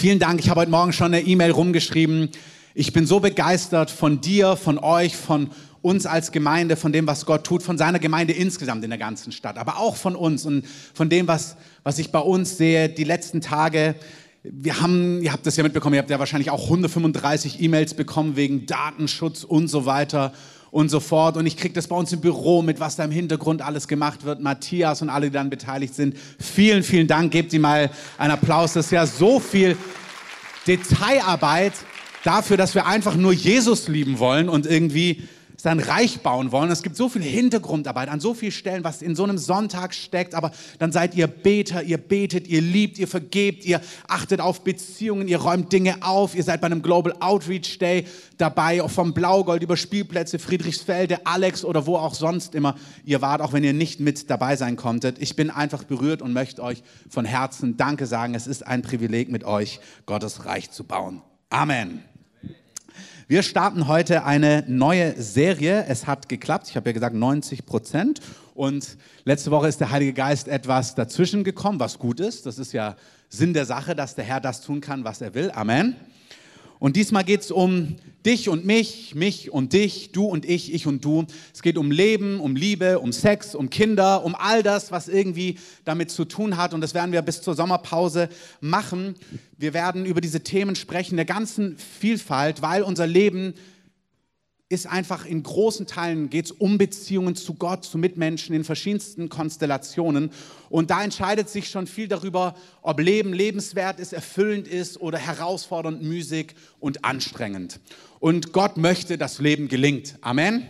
Vielen Dank. Ich habe heute Morgen schon eine E-Mail rumgeschrieben. Ich bin so begeistert von dir, von euch, von uns als Gemeinde, von dem, was Gott tut, von seiner Gemeinde insgesamt in der ganzen Stadt, aber auch von uns und von dem, was, was ich bei uns sehe, die letzten Tage. Wir haben, ihr habt das ja mitbekommen, ihr habt ja wahrscheinlich auch 135 E-Mails bekommen wegen Datenschutz und so weiter und so fort. Und ich kriege das bei uns im Büro mit, was da im Hintergrund alles gemacht wird. Matthias und alle, die dann beteiligt sind. Vielen, vielen Dank. Gebt ihm mal einen Applaus. Das ist ja so viel Detailarbeit dafür, dass wir einfach nur Jesus lieben wollen und irgendwie sein Reich bauen wollen. Es gibt so viel Hintergrundarbeit an so vielen Stellen, was in so einem Sonntag steckt. Aber dann seid ihr Beter, ihr betet, ihr liebt, ihr vergebt, ihr achtet auf Beziehungen, ihr räumt Dinge auf. Ihr seid bei einem Global Outreach Day dabei, auch vom Blaugold über Spielplätze, Friedrichsfelde, Alex oder wo auch sonst immer ihr wart, auch wenn ihr nicht mit dabei sein konntet. Ich bin einfach berührt und möchte euch von Herzen Danke sagen. Es ist ein Privileg, mit euch Gottes Reich zu bauen. Amen. Wir starten heute eine neue Serie. Es hat geklappt. Ich habe ja gesagt 90 Prozent. Und letzte Woche ist der Heilige Geist etwas dazwischen gekommen, was gut ist. Das ist ja Sinn der Sache, dass der Herr das tun kann, was er will. Amen. Und diesmal geht es um dich und mich, mich und dich, du und ich, ich und du. Es geht um Leben, um Liebe, um Sex, um Kinder, um all das, was irgendwie damit zu tun hat. Und das werden wir bis zur Sommerpause machen. Wir werden über diese Themen sprechen, der ganzen Vielfalt, weil unser Leben ist einfach in großen Teilen geht es um Beziehungen zu Gott, zu Mitmenschen in verschiedensten Konstellationen. Und da entscheidet sich schon viel darüber, ob Leben lebenswert ist, erfüllend ist oder herausfordernd, müßig und anstrengend. Und Gott möchte, dass Leben gelingt. Amen.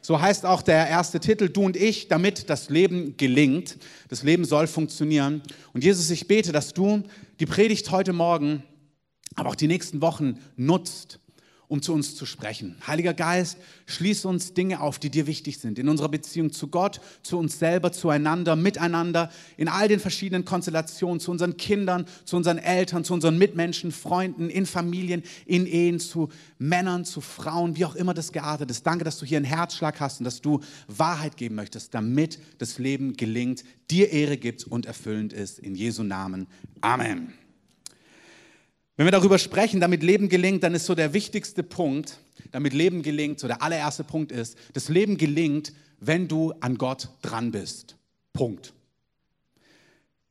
So heißt auch der erste Titel, du und ich, damit das Leben gelingt. Das Leben soll funktionieren. Und Jesus, ich bete, dass du die Predigt heute Morgen, aber auch die nächsten Wochen nutzt, um zu uns zu sprechen. Heiliger Geist, schließ uns Dinge auf, die dir wichtig sind, in unserer Beziehung zu Gott, zu uns selber, zueinander, miteinander, in all den verschiedenen Konstellationen, zu unseren Kindern, zu unseren Eltern, zu unseren Mitmenschen, Freunden, in Familien, in Ehen, zu Männern, zu Frauen, wie auch immer das geartet ist. Danke, dass du hier einen Herzschlag hast und dass du Wahrheit geben möchtest, damit das Leben gelingt, dir Ehre gibt und erfüllend ist. In Jesu Namen. Amen. Wenn wir darüber sprechen, damit Leben gelingt, dann ist so der wichtigste Punkt, damit Leben gelingt, so der allererste Punkt ist, das Leben gelingt, wenn du an Gott dran bist. Punkt.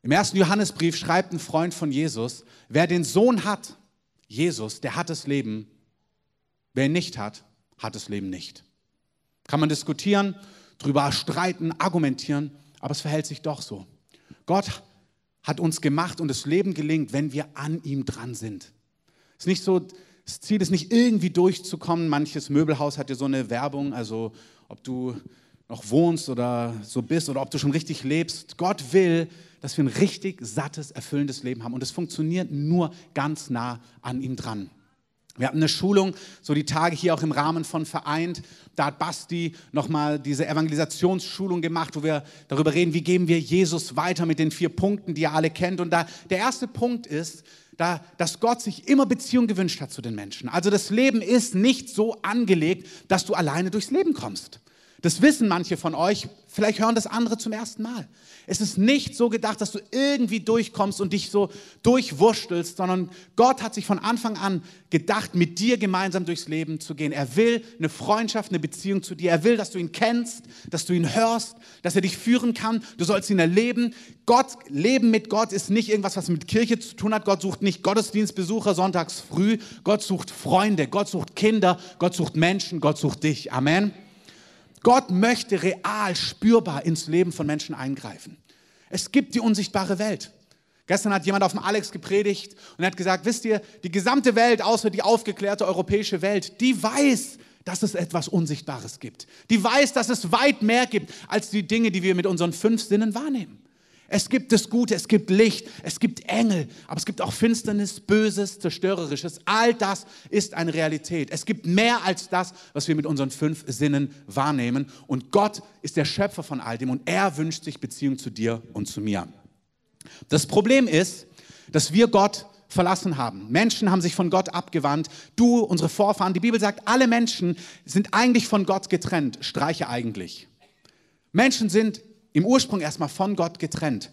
Im ersten Johannesbrief schreibt ein Freund von Jesus, wer den Sohn hat, Jesus, der hat das Leben. Wer ihn nicht hat, hat das Leben nicht. Kann man diskutieren, drüber streiten, argumentieren, aber es verhält sich doch so. Gott hat uns gemacht und das Leben gelingt, wenn wir an ihm dran sind. Es ist nicht so, das Ziel ist nicht irgendwie durchzukommen. Manches Möbelhaus hat ja so eine Werbung, also ob du noch wohnst oder so bist oder ob du schon richtig lebst. Gott will, dass wir ein richtig sattes, erfüllendes Leben haben und es funktioniert nur ganz nah an ihm dran. Wir hatten eine Schulung, so die Tage hier auch im Rahmen von Vereint. Da hat Basti nochmal diese Evangelisationsschulung gemacht, wo wir darüber reden, wie geben wir Jesus weiter mit den vier Punkten, die ihr alle kennt. Und da der erste Punkt ist, da, dass Gott sich immer Beziehung gewünscht hat zu den Menschen. Also das Leben ist nicht so angelegt, dass du alleine durchs Leben kommst. Das wissen manche von euch, vielleicht hören das andere zum ersten Mal. Es ist nicht so gedacht, dass du irgendwie durchkommst und dich so durchwurschtelst, sondern Gott hat sich von Anfang an gedacht, mit dir gemeinsam durchs Leben zu gehen. Er will eine Freundschaft, eine Beziehung zu dir. Er will, dass du ihn kennst, dass du ihn hörst, dass er dich führen kann. Du sollst ihn erleben. Gott, Leben mit Gott ist nicht irgendwas, was mit Kirche zu tun hat. Gott sucht nicht Gottesdienstbesucher sonntags früh. Gott sucht Freunde. Gott sucht Kinder. Gott sucht Menschen. Gott sucht dich. Amen. Gott möchte real, spürbar ins Leben von Menschen eingreifen. Es gibt die unsichtbare Welt. Gestern hat jemand auf dem Alex gepredigt und hat gesagt, wisst ihr, die gesamte Welt, außer die aufgeklärte europäische Welt, die weiß, dass es etwas Unsichtbares gibt. Die weiß, dass es weit mehr gibt als die Dinge, die wir mit unseren fünf Sinnen wahrnehmen. Es gibt das Gute, es gibt Licht, es gibt Engel, aber es gibt auch Finsternis, Böses, Zerstörerisches. All das ist eine Realität. Es gibt mehr als das, was wir mit unseren fünf Sinnen wahrnehmen. Und Gott ist der Schöpfer von all dem und er wünscht sich Beziehung zu dir und zu mir. Das Problem ist, dass wir Gott verlassen haben. Menschen haben sich von Gott abgewandt. Du, unsere Vorfahren, die Bibel sagt, alle Menschen sind eigentlich von Gott getrennt. Streiche eigentlich. Menschen sind im Ursprung erstmal von Gott getrennt.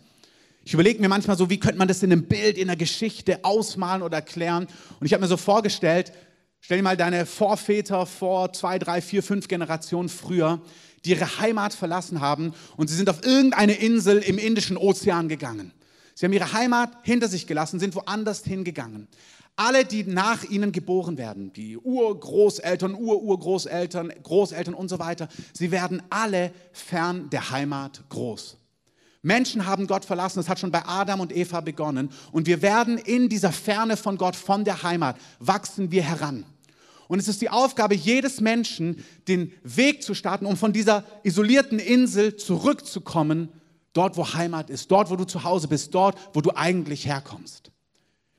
Ich überlege mir manchmal so, wie könnte man das in einem Bild, in einer Geschichte ausmalen oder erklären. Und ich habe mir so vorgestellt, stell dir mal deine Vorväter vor zwei, drei, vier, fünf Generationen früher, die ihre Heimat verlassen haben und sie sind auf irgendeine Insel im Indischen Ozean gegangen. Sie haben ihre Heimat hinter sich gelassen, sind woanders hingegangen. Alle, die nach ihnen geboren werden, die Urgroßeltern, Ururgroßeltern, Großeltern und so weiter, sie werden alle fern der Heimat groß. Menschen haben Gott verlassen, das hat schon bei Adam und Eva begonnen. Und wir werden in dieser Ferne von Gott, von der Heimat, wachsen wir heran. Und es ist die Aufgabe jedes Menschen, den Weg zu starten, um von dieser isolierten Insel zurückzukommen, dort wo Heimat ist, dort wo du zu Hause bist, dort wo du eigentlich herkommst.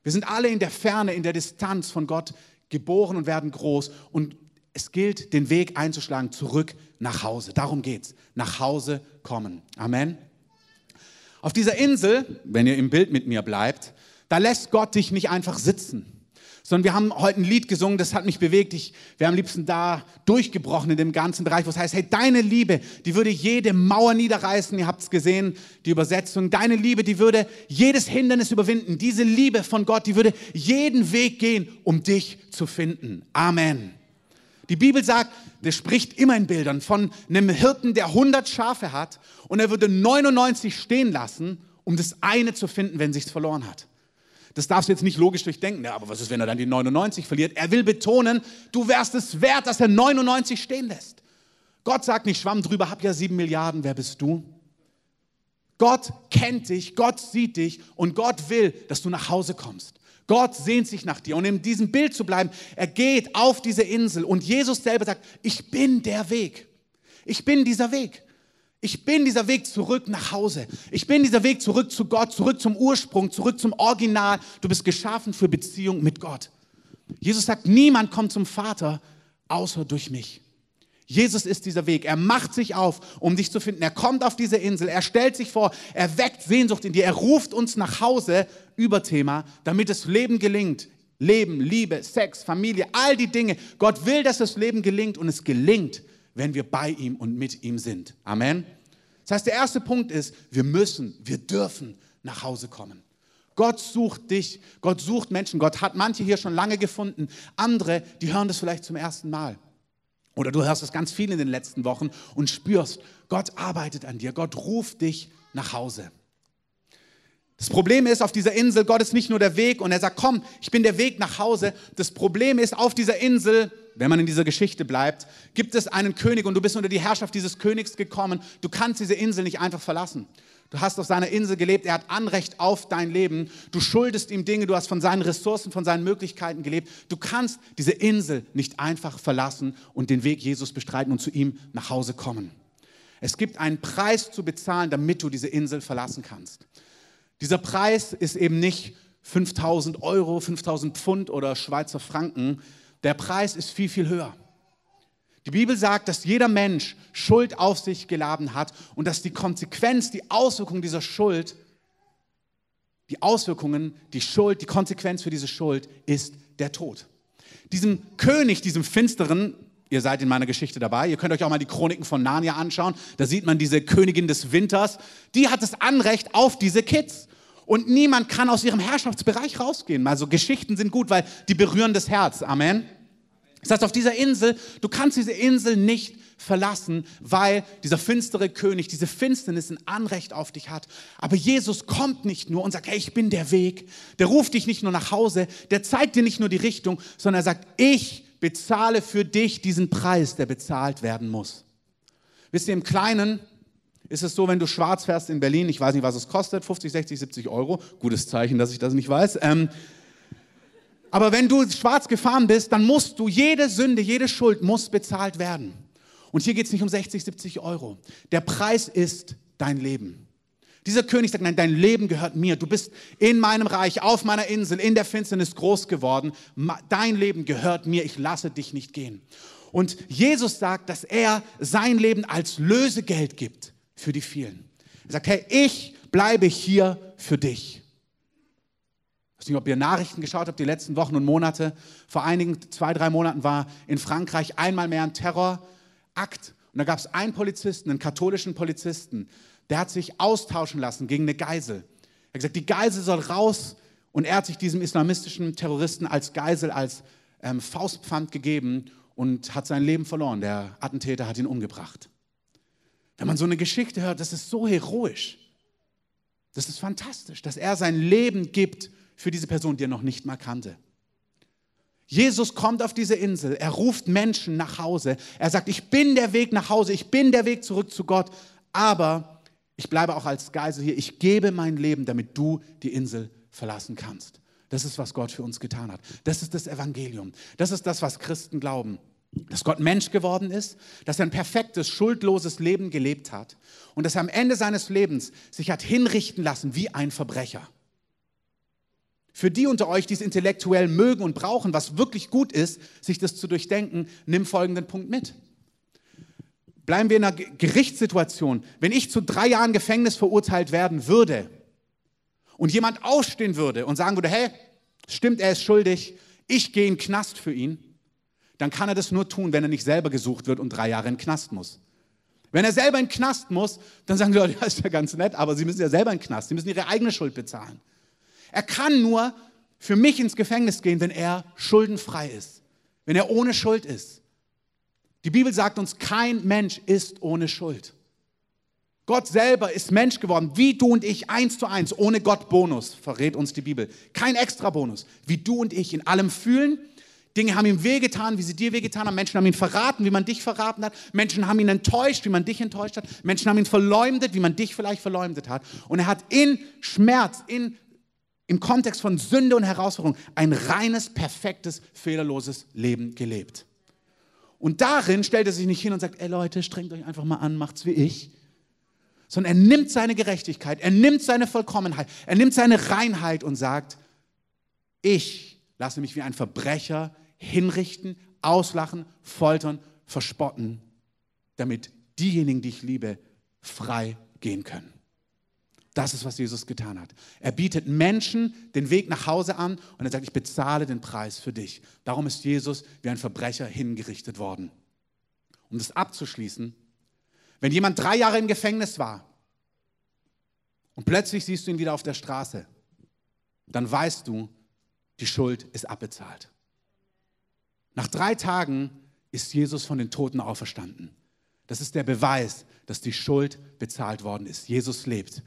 Wir sind alle in der Ferne, in der Distanz von Gott geboren und werden groß. Und es gilt, den Weg einzuschlagen, zurück nach Hause. Darum geht's. Nach Hause kommen. Amen. Auf dieser Insel, wenn ihr im Bild mit mir bleibt, da lässt Gott dich nicht einfach sitzen sondern wir haben heute ein Lied gesungen, das hat mich bewegt. Ich wäre am liebsten da durchgebrochen in dem ganzen Bereich, wo es heißt, hey, deine Liebe, die würde jede Mauer niederreißen. Ihr habt es gesehen, die Übersetzung. Deine Liebe, die würde jedes Hindernis überwinden. Diese Liebe von Gott, die würde jeden Weg gehen, um dich zu finden. Amen. Die Bibel sagt, das spricht immer in Bildern von einem Hirten, der 100 Schafe hat und er würde 99 stehen lassen, um das eine zu finden, wenn sich's verloren hat. Das darfst du jetzt nicht logisch durchdenken. Ja, aber was ist, wenn er dann die 99 verliert? Er will betonen, du wärst es wert, dass er 99 stehen lässt. Gott sagt nicht, schwamm drüber, hab ja sieben Milliarden, wer bist du? Gott kennt dich, Gott sieht dich und Gott will, dass du nach Hause kommst. Gott sehnt sich nach dir. Und in diesem Bild zu bleiben, er geht auf diese Insel und Jesus selber sagt, ich bin der Weg. Ich bin dieser Weg. Ich bin dieser Weg zurück nach Hause. Ich bin dieser Weg zurück zu Gott, zurück zum Ursprung, zurück zum Original. Du bist geschaffen für Beziehung mit Gott. Jesus sagt, niemand kommt zum Vater außer durch mich. Jesus ist dieser Weg. Er macht sich auf, um dich zu finden. Er kommt auf diese Insel. Er stellt sich vor. Er weckt Sehnsucht in dir. Er ruft uns nach Hause über Thema, damit das Leben gelingt. Leben, Liebe, Sex, Familie, all die Dinge. Gott will, dass das Leben gelingt und es gelingt, wenn wir bei ihm und mit ihm sind. Amen. Das heißt, der erste Punkt ist, wir müssen, wir dürfen nach Hause kommen. Gott sucht dich, Gott sucht Menschen. Gott hat manche hier schon lange gefunden, andere, die hören das vielleicht zum ersten Mal. Oder du hörst es ganz viel in den letzten Wochen und spürst, Gott arbeitet an dir, Gott ruft dich nach Hause. Das Problem ist, auf dieser Insel, Gott ist nicht nur der Weg und er sagt, komm, ich bin der Weg nach Hause. Das Problem ist, auf dieser Insel, wenn man in dieser Geschichte bleibt, gibt es einen König und du bist unter die Herrschaft dieses Königs gekommen. Du kannst diese Insel nicht einfach verlassen. Du hast auf seiner Insel gelebt, er hat Anrecht auf dein Leben. Du schuldest ihm Dinge, du hast von seinen Ressourcen, von seinen Möglichkeiten gelebt. Du kannst diese Insel nicht einfach verlassen und den Weg Jesus bestreiten und zu ihm nach Hause kommen. Es gibt einen Preis zu bezahlen, damit du diese Insel verlassen kannst. Dieser Preis ist eben nicht 5000 Euro, 5000 Pfund oder Schweizer Franken. Der Preis ist viel, viel höher. Die Bibel sagt, dass jeder Mensch Schuld auf sich geladen hat und dass die Konsequenz, die Auswirkung dieser Schuld, die Auswirkungen, die Schuld, die Konsequenz für diese Schuld ist der Tod. Diesem König, diesem finsteren, ihr seid in meiner Geschichte dabei, ihr könnt euch auch mal die Chroniken von Narnia anschauen, da sieht man diese Königin des Winters, die hat das Anrecht auf diese Kids und niemand kann aus ihrem Herrschaftsbereich rausgehen. Also Geschichten sind gut, weil die berühren das Herz. Amen. Das heißt, auf dieser Insel, du kannst diese Insel nicht verlassen, weil dieser finstere König, diese Finsternis ein Anrecht auf dich hat. Aber Jesus kommt nicht nur und sagt, hey, ich bin der Weg. Der ruft dich nicht nur nach Hause, der zeigt dir nicht nur die Richtung, sondern er sagt, ich bezahle für dich diesen Preis, der bezahlt werden muss. Wisst ihr, im Kleinen ist es so, wenn du schwarz fährst in Berlin, ich weiß nicht, was es kostet, 50, 60, 70 Euro, gutes Zeichen, dass ich das nicht weiß. Ähm, aber wenn du schwarz gefahren bist, dann musst du, jede Sünde, jede Schuld muss bezahlt werden. Und hier geht es nicht um 60, 70 Euro. Der Preis ist dein Leben. Dieser König sagt, nein, dein Leben gehört mir. Du bist in meinem Reich, auf meiner Insel, in der Finsternis groß geworden. Dein Leben gehört mir. Ich lasse dich nicht gehen. Und Jesus sagt, dass er sein Leben als Lösegeld gibt für die vielen. Er sagt, hey, ich bleibe hier für dich. Ich weiß nicht, ob ihr Nachrichten geschaut habt die letzten Wochen und Monate. Vor einigen zwei, drei Monaten war in Frankreich einmal mehr ein Terrorakt. Und da gab es einen Polizisten, einen katholischen Polizisten, der hat sich austauschen lassen gegen eine Geisel. hat gesagt, die Geisel soll raus. Und er hat sich diesem islamistischen Terroristen als Geisel, als ähm, Faustpfand gegeben und hat sein Leben verloren. Der Attentäter hat ihn umgebracht. Wenn man so eine Geschichte hört, das ist so heroisch. Das ist fantastisch, dass er sein Leben gibt für diese Person, die er noch nicht mal kannte. Jesus kommt auf diese Insel, er ruft Menschen nach Hause. Er sagt, ich bin der Weg nach Hause, ich bin der Weg zurück zu Gott, aber ich bleibe auch als Geisel hier. Ich gebe mein Leben, damit du die Insel verlassen kannst. Das ist, was Gott für uns getan hat. Das ist das Evangelium. Das ist das, was Christen glauben. Dass Gott Mensch geworden ist, dass er ein perfektes, schuldloses Leben gelebt hat und dass er am Ende seines Lebens sich hat hinrichten lassen wie ein Verbrecher. Für die unter euch, die es intellektuell mögen und brauchen, was wirklich gut ist, sich das zu durchdenken, nimm folgenden Punkt mit. Bleiben wir in einer Gerichtssituation. Wenn ich zu drei Jahren Gefängnis verurteilt werden würde und jemand aufstehen würde und sagen würde, hey, stimmt, er ist schuldig, ich gehe in den Knast für ihn, dann kann er das nur tun, wenn er nicht selber gesucht wird und drei Jahre in den Knast muss. Wenn er selber in den Knast muss, dann sagen die Leute, das ist ja ganz nett, aber sie müssen ja selber in den Knast, sie müssen ihre eigene Schuld bezahlen. Er kann nur für mich ins Gefängnis gehen, wenn er schuldenfrei ist, wenn er ohne Schuld ist. Die Bibel sagt uns, kein Mensch ist ohne Schuld. Gott selber ist Mensch geworden, wie du und ich, eins zu eins, ohne Gott Bonus, verrät uns die Bibel. Kein extra Bonus, wie du und ich in allem fühlen. Dinge haben ihm wehgetan, wie sie dir wehgetan haben. Menschen haben ihn verraten, wie man dich verraten hat. Menschen haben ihn enttäuscht, wie man dich enttäuscht hat. Menschen haben ihn verleumdet, wie man dich vielleicht verleumdet hat. Und er hat in Schmerz, in im Kontext von Sünde und Herausforderung ein reines, perfektes, fehlerloses Leben gelebt. Und darin stellt er sich nicht hin und sagt, ey Leute, strengt euch einfach mal an, macht's wie ich. Sondern er nimmt seine Gerechtigkeit, er nimmt seine Vollkommenheit, er nimmt seine Reinheit und sagt, ich lasse mich wie ein Verbrecher hinrichten, auslachen, foltern, verspotten, damit diejenigen, die ich liebe, frei gehen können. Das ist, was Jesus getan hat. Er bietet Menschen den Weg nach Hause an und er sagt, ich bezahle den Preis für dich. Darum ist Jesus wie ein Verbrecher hingerichtet worden. Um das abzuschließen, wenn jemand drei Jahre im Gefängnis war und plötzlich siehst du ihn wieder auf der Straße, dann weißt du, die Schuld ist abbezahlt. Nach drei Tagen ist Jesus von den Toten auferstanden. Das ist der Beweis, dass die Schuld bezahlt worden ist. Jesus lebt.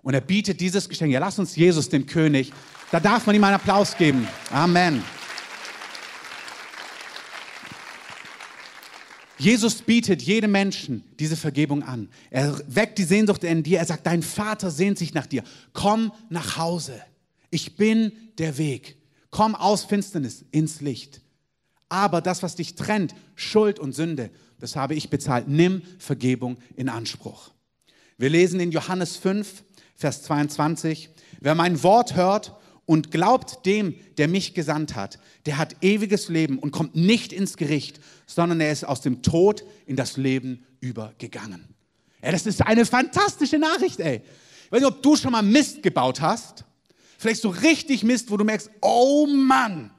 Und er bietet dieses Geschenk. Ja, lass uns Jesus, dem König, da darf man ihm einen Applaus geben. Amen. Jesus bietet jedem Menschen diese Vergebung an. Er weckt die Sehnsucht in dir. Er sagt, dein Vater sehnt sich nach dir. Komm nach Hause. Ich bin der Weg. Komm aus Finsternis ins Licht. Aber das, was dich trennt, Schuld und Sünde, das habe ich bezahlt. Nimm Vergebung in Anspruch. Wir lesen in Johannes 5, Vers 22, wer mein Wort hört und glaubt dem, der mich gesandt hat, der hat ewiges Leben und kommt nicht ins Gericht, sondern er ist aus dem Tod in das Leben übergegangen. Ja, das ist eine fantastische Nachricht, ey. Ich weiß nicht, ob du schon mal Mist gebaut hast. Vielleicht so richtig Mist, wo du merkst, oh Mann.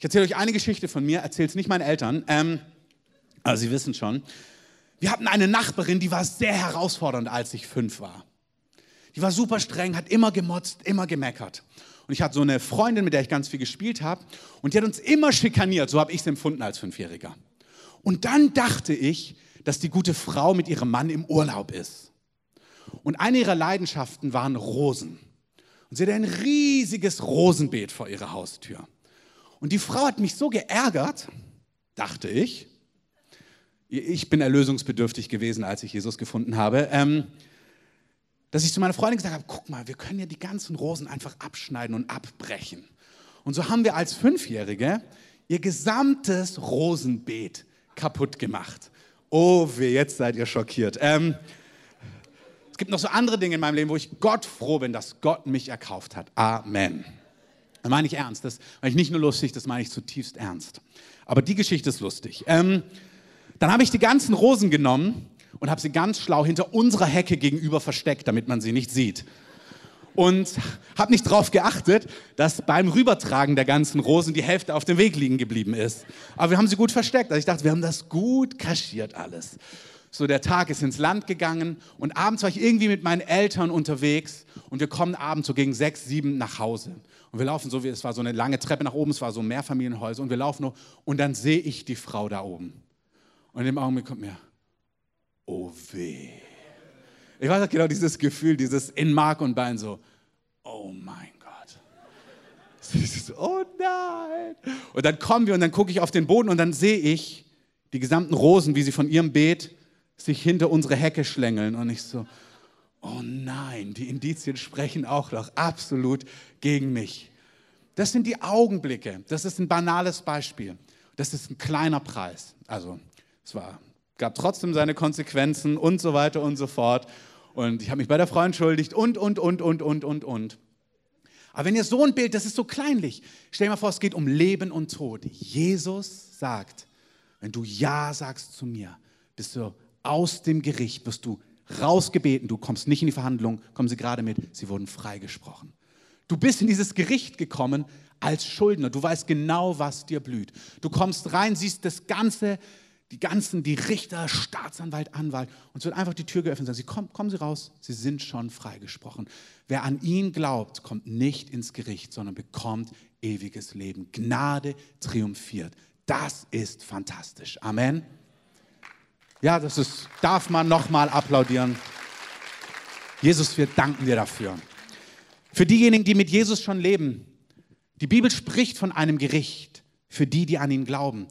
Ich erzähle euch eine Geschichte von mir, erzähle es nicht meinen Eltern, ähm, aber sie wissen schon. Wir hatten eine Nachbarin, die war sehr herausfordernd, als ich fünf war. Die war super streng, hat immer gemotzt, immer gemeckert. Und ich hatte so eine Freundin, mit der ich ganz viel gespielt habe. Und die hat uns immer schikaniert. So habe ich es empfunden als Fünfjähriger. Und dann dachte ich, dass die gute Frau mit ihrem Mann im Urlaub ist. Und eine ihrer Leidenschaften waren Rosen. Und sie hatte ein riesiges Rosenbeet vor ihrer Haustür. Und die Frau hat mich so geärgert, dachte ich. Ich bin erlösungsbedürftig gewesen, als ich Jesus gefunden habe. Ähm, dass ich zu meiner Freundin gesagt habe, guck mal, wir können ja die ganzen Rosen einfach abschneiden und abbrechen. Und so haben wir als Fünfjährige ihr gesamtes Rosenbeet kaputt gemacht. Oh weh, jetzt seid ihr schockiert. Ähm, es gibt noch so andere Dinge in meinem Leben, wo ich Gott froh bin, dass Gott mich erkauft hat. Amen. Das meine ich ernst. Das meine ich nicht nur lustig, das meine ich zutiefst ernst. Aber die Geschichte ist lustig. Ähm, dann habe ich die ganzen Rosen genommen und habe sie ganz schlau hinter unserer Hecke gegenüber versteckt, damit man sie nicht sieht. Und habe nicht darauf geachtet, dass beim Rübertragen der ganzen Rosen die Hälfte auf dem Weg liegen geblieben ist. Aber wir haben sie gut versteckt. Also ich dachte, wir haben das gut kaschiert alles. So der Tag ist ins Land gegangen und abends war ich irgendwie mit meinen Eltern unterwegs und wir kommen abends so gegen sechs, sieben nach Hause. Und wir laufen so, wie es war so eine lange Treppe nach oben, es war so Mehrfamilienhäuser und wir laufen nur und dann sehe ich die Frau da oben. Und im Augenblick kommt mir, oh weh. Ich weiß auch genau dieses Gefühl, dieses in Mark und Bein so, oh mein Gott. oh nein. Und dann kommen wir und dann gucke ich auf den Boden und dann sehe ich die gesamten Rosen, wie sie von ihrem Beet sich hinter unsere Hecke schlängeln. Und ich so, oh nein, die Indizien sprechen auch noch absolut gegen mich. Das sind die Augenblicke. Das ist ein banales Beispiel. Das ist ein kleiner Preis. Also, es war, gab trotzdem seine Konsequenzen und so weiter und so fort. Und ich habe mich bei der Frau entschuldigt und, und, und, und, und, und, und. Aber wenn ihr so ein Bild, das ist so kleinlich. Stell dir mal vor, es geht um Leben und Tod. Jesus sagt, wenn du Ja sagst zu mir, bist du aus dem Gericht, wirst du rausgebeten, du kommst nicht in die Verhandlung, kommen sie gerade mit, sie wurden freigesprochen. Du bist in dieses Gericht gekommen als Schuldner, du weißt genau, was dir blüht. Du kommst rein, siehst das Ganze, die ganzen, die Richter, Staatsanwalt, Anwalt, und es wird einfach die Tür geöffnet und sagen, sie, kommen, kommen Sie raus, Sie sind schon freigesprochen. Wer an ihn glaubt, kommt nicht ins Gericht, sondern bekommt ewiges Leben. Gnade triumphiert. Das ist fantastisch. Amen. Ja, das ist, darf man nochmal applaudieren. Jesus, wir danken dir dafür. Für diejenigen, die mit Jesus schon leben, die Bibel spricht von einem Gericht für die, die an ihn glauben.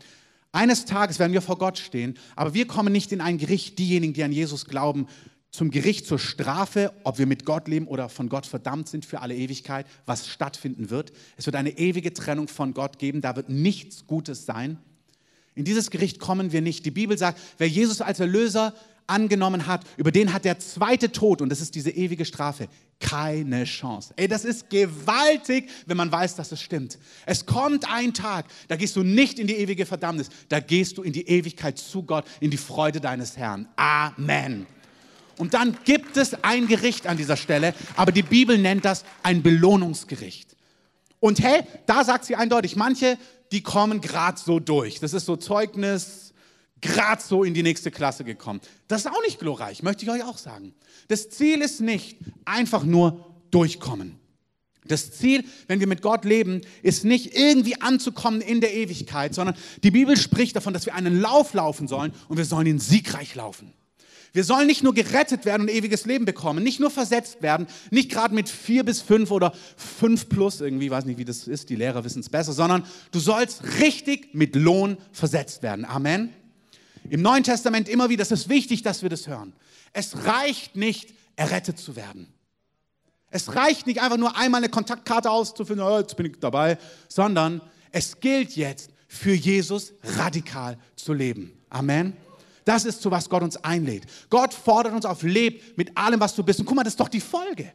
Eines Tages werden wir vor Gott stehen, aber wir kommen nicht in ein Gericht, diejenigen, die an Jesus glauben, zum Gericht, zur Strafe, ob wir mit Gott leben oder von Gott verdammt sind für alle Ewigkeit, was stattfinden wird. Es wird eine ewige Trennung von Gott geben, da wird nichts Gutes sein. In dieses Gericht kommen wir nicht. Die Bibel sagt, wer Jesus als Erlöser angenommen hat, über den hat der zweite Tod, und das ist diese ewige Strafe, keine Chance. Ey, das ist gewaltig, wenn man weiß, dass es stimmt. Es kommt ein Tag, da gehst du nicht in die ewige Verdammnis, da gehst du in die Ewigkeit zu Gott, in die Freude deines Herrn. Amen. Und dann gibt es ein Gericht an dieser Stelle, aber die Bibel nennt das ein Belohnungsgericht. Und hey, da sagt sie eindeutig, manche, die kommen gerade so durch. Das ist so Zeugnis, gerade so in die nächste Klasse gekommen. Das ist auch nicht glorreich, möchte ich euch auch sagen. Das Ziel ist nicht einfach nur durchkommen. Das Ziel, wenn wir mit Gott leben, ist nicht irgendwie anzukommen in der Ewigkeit, sondern die Bibel spricht davon, dass wir einen Lauf laufen sollen und wir sollen ihn siegreich laufen. Wir sollen nicht nur gerettet werden und ewiges Leben bekommen, nicht nur versetzt werden, nicht gerade mit vier bis fünf oder fünf plus, irgendwie, weiß nicht, wie das ist, die Lehrer wissen es besser, sondern du sollst richtig mit Lohn versetzt werden. Amen. Im Neuen Testament immer wieder, es ist wichtig, dass wir das hören. Es reicht nicht, errettet zu werden. Es reicht nicht einfach nur einmal eine Kontaktkarte auszufinden, oh, jetzt bin ich dabei, sondern es gilt jetzt für Jesus radikal zu leben. Amen. Das ist, zu was Gott uns einlädt. Gott fordert uns auf, leb mit allem, was du bist. Und guck mal, das ist doch die Folge.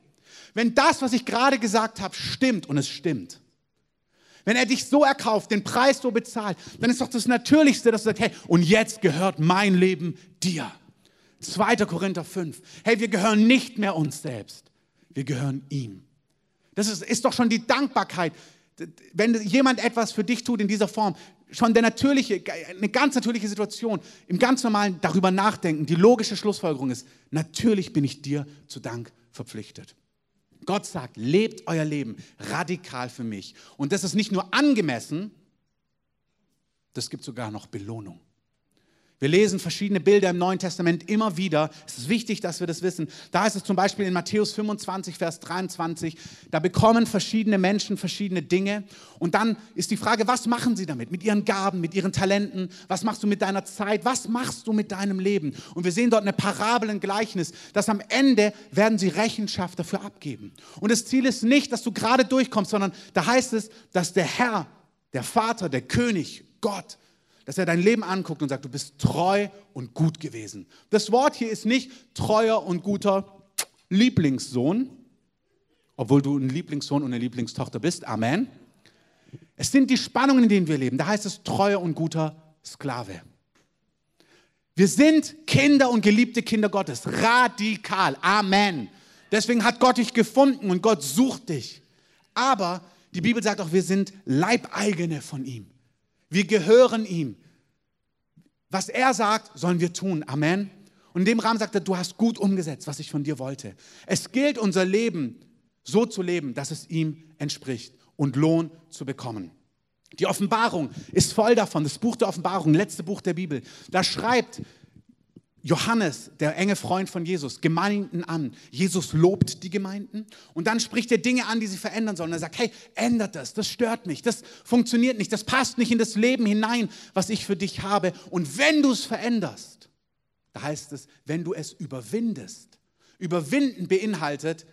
Wenn das, was ich gerade gesagt habe, stimmt und es stimmt, wenn er dich so erkauft, den Preis so bezahlt, dann ist doch das Natürlichste, dass du sagst, hey, und jetzt gehört mein Leben dir. 2. Korinther 5. Hey, wir gehören nicht mehr uns selbst. Wir gehören ihm. Das ist, ist doch schon die Dankbarkeit. Wenn jemand etwas für dich tut in dieser Form, schon der natürliche, eine ganz natürliche Situation, im ganz normalen darüber nachdenken, die logische Schlussfolgerung ist, natürlich bin ich dir zu Dank verpflichtet. Gott sagt, lebt euer Leben radikal für mich. Und das ist nicht nur angemessen, das gibt sogar noch Belohnung. Wir lesen verschiedene Bilder im Neuen Testament immer wieder. Es ist wichtig, dass wir das wissen. Da ist es zum Beispiel in Matthäus 25, Vers 23. Da bekommen verschiedene Menschen verschiedene Dinge. Und dann ist die Frage, was machen sie damit? Mit ihren Gaben, mit ihren Talenten? Was machst du mit deiner Zeit? Was machst du mit deinem Leben? Und wir sehen dort eine Parabel, ein Gleichnis, dass am Ende werden sie Rechenschaft dafür abgeben. Und das Ziel ist nicht, dass du gerade durchkommst, sondern da heißt es, dass der Herr, der Vater, der König, Gott, dass er dein Leben anguckt und sagt, du bist treu und gut gewesen. Das Wort hier ist nicht treuer und guter Lieblingssohn, obwohl du ein Lieblingssohn und eine Lieblingstochter bist. Amen. Es sind die Spannungen, in denen wir leben. Da heißt es treuer und guter Sklave. Wir sind Kinder und geliebte Kinder Gottes. Radikal. Amen. Deswegen hat Gott dich gefunden und Gott sucht dich. Aber die Bibel sagt auch, wir sind Leibeigene von ihm. Wir gehören ihm. Was er sagt, sollen wir tun. Amen. Und in dem Rahmen sagt er, du hast gut umgesetzt, was ich von dir wollte. Es gilt, unser Leben so zu leben, dass es ihm entspricht und Lohn zu bekommen. Die Offenbarung ist voll davon. Das Buch der Offenbarung, letzte Buch der Bibel. Da schreibt Johannes, der enge Freund von Jesus, Gemeinden an. Jesus lobt die Gemeinden und dann spricht er Dinge an, die sie verändern sollen. Er sagt, hey, ändert das, das stört mich, das funktioniert nicht, das passt nicht in das Leben hinein, was ich für dich habe. Und wenn du es veränderst, da heißt es, wenn du es überwindest. Überwinden beinhaltet,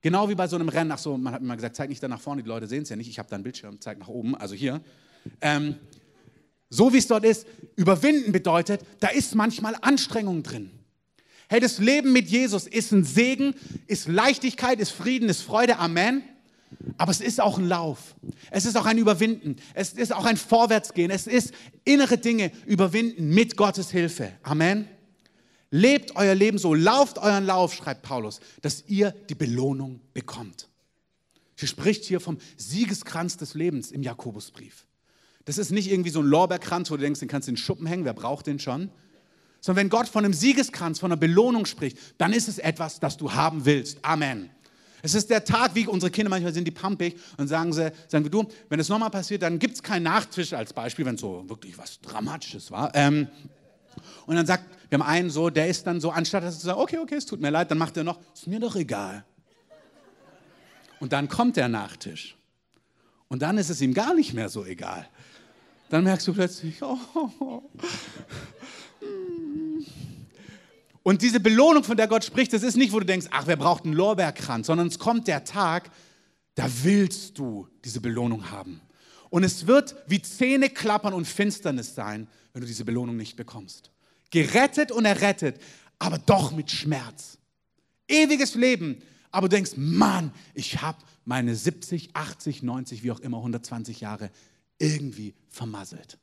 genau wie bei so einem Rennen, ach so, man hat mal gesagt, zeig nicht da nach vorne, die Leute sehen es ja nicht, ich habe da einen Bildschirm, zeig nach oben, also hier. Ähm, so wie es dort ist, überwinden bedeutet, da ist manchmal Anstrengung drin. Hey, das Leben mit Jesus ist ein Segen, ist Leichtigkeit, ist Frieden, ist Freude, Amen. Aber es ist auch ein Lauf. Es ist auch ein Überwinden. Es ist auch ein Vorwärtsgehen. Es ist innere Dinge überwinden mit Gottes Hilfe. Amen. Lebt euer Leben so, lauft euren Lauf, schreibt Paulus, dass ihr die Belohnung bekommt. Sie spricht hier vom Siegeskranz des Lebens im Jakobusbrief. Das ist nicht irgendwie so ein Lorbeerkranz, wo du denkst, den kannst du in den Schuppen hängen, wer braucht den schon? Sondern wenn Gott von einem Siegeskranz, von einer Belohnung spricht, dann ist es etwas, das du haben willst. Amen. Es ist der Tag, wie unsere Kinder manchmal sind, die pumpig und sagen sie, sagen wir, du, wenn es nochmal passiert, dann gibt es keinen Nachtisch als Beispiel, wenn es so wirklich was Dramatisches war. Ähm, und dann sagt, wir haben einen so, der ist dann so, anstatt dass er sagt, okay, okay, es tut mir leid, dann macht er noch, ist mir doch egal. Und dann kommt der Nachtisch. Und dann ist es ihm gar nicht mehr so egal. Dann merkst du plötzlich, oh. Und diese Belohnung, von der Gott spricht, das ist nicht, wo du denkst, ach, wer braucht einen Lorbeerkranz, sondern es kommt der Tag, da willst du diese Belohnung haben. Und es wird wie Zähne klappern und Finsternis sein, wenn du diese Belohnung nicht bekommst. Gerettet und errettet, aber doch mit Schmerz. Ewiges Leben, aber du denkst, Mann, ich habe meine 70, 80, 90, wie auch immer, 120 Jahre irgendwie vermasselt.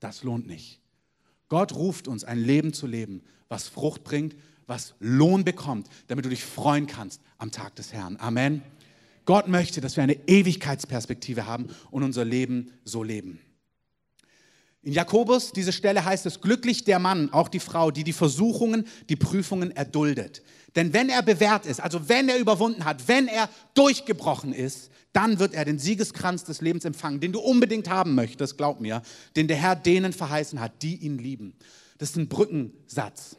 Das lohnt nicht. Gott ruft uns, ein Leben zu leben, was Frucht bringt, was Lohn bekommt, damit du dich freuen kannst am Tag des Herrn. Amen. Gott möchte, dass wir eine Ewigkeitsperspektive haben und unser Leben so leben. In Jakobus, diese Stelle heißt es, glücklich der Mann, auch die Frau, die die Versuchungen, die Prüfungen erduldet. Denn wenn er bewährt ist, also wenn er überwunden hat, wenn er durchgebrochen ist, dann wird er den Siegeskranz des Lebens empfangen, den du unbedingt haben möchtest, glaub mir, den der Herr denen verheißen hat, die ihn lieben. Das ist ein Brückensatz.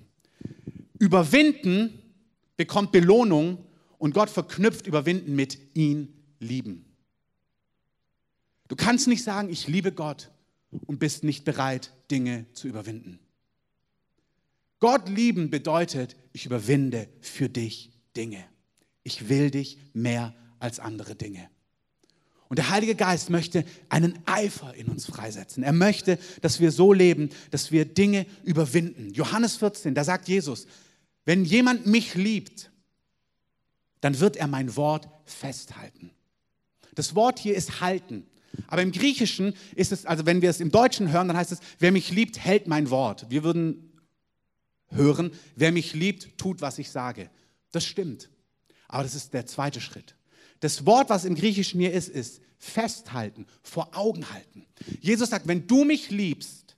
Überwinden bekommt Belohnung und Gott verknüpft Überwinden mit ihn lieben. Du kannst nicht sagen, ich liebe Gott und bist nicht bereit, Dinge zu überwinden. Gott lieben bedeutet, ich überwinde für dich Dinge. Ich will dich mehr als andere Dinge. Und der Heilige Geist möchte einen Eifer in uns freisetzen. Er möchte, dass wir so leben, dass wir Dinge überwinden. Johannes 14, da sagt Jesus, wenn jemand mich liebt, dann wird er mein Wort festhalten. Das Wort hier ist halten. Aber im Griechischen ist es, also wenn wir es im Deutschen hören, dann heißt es, wer mich liebt, hält mein Wort. Wir würden hören, wer mich liebt, tut, was ich sage. Das stimmt. Aber das ist der zweite Schritt. Das Wort, was im Griechischen hier ist, ist festhalten, vor Augen halten. Jesus sagt, wenn du mich liebst,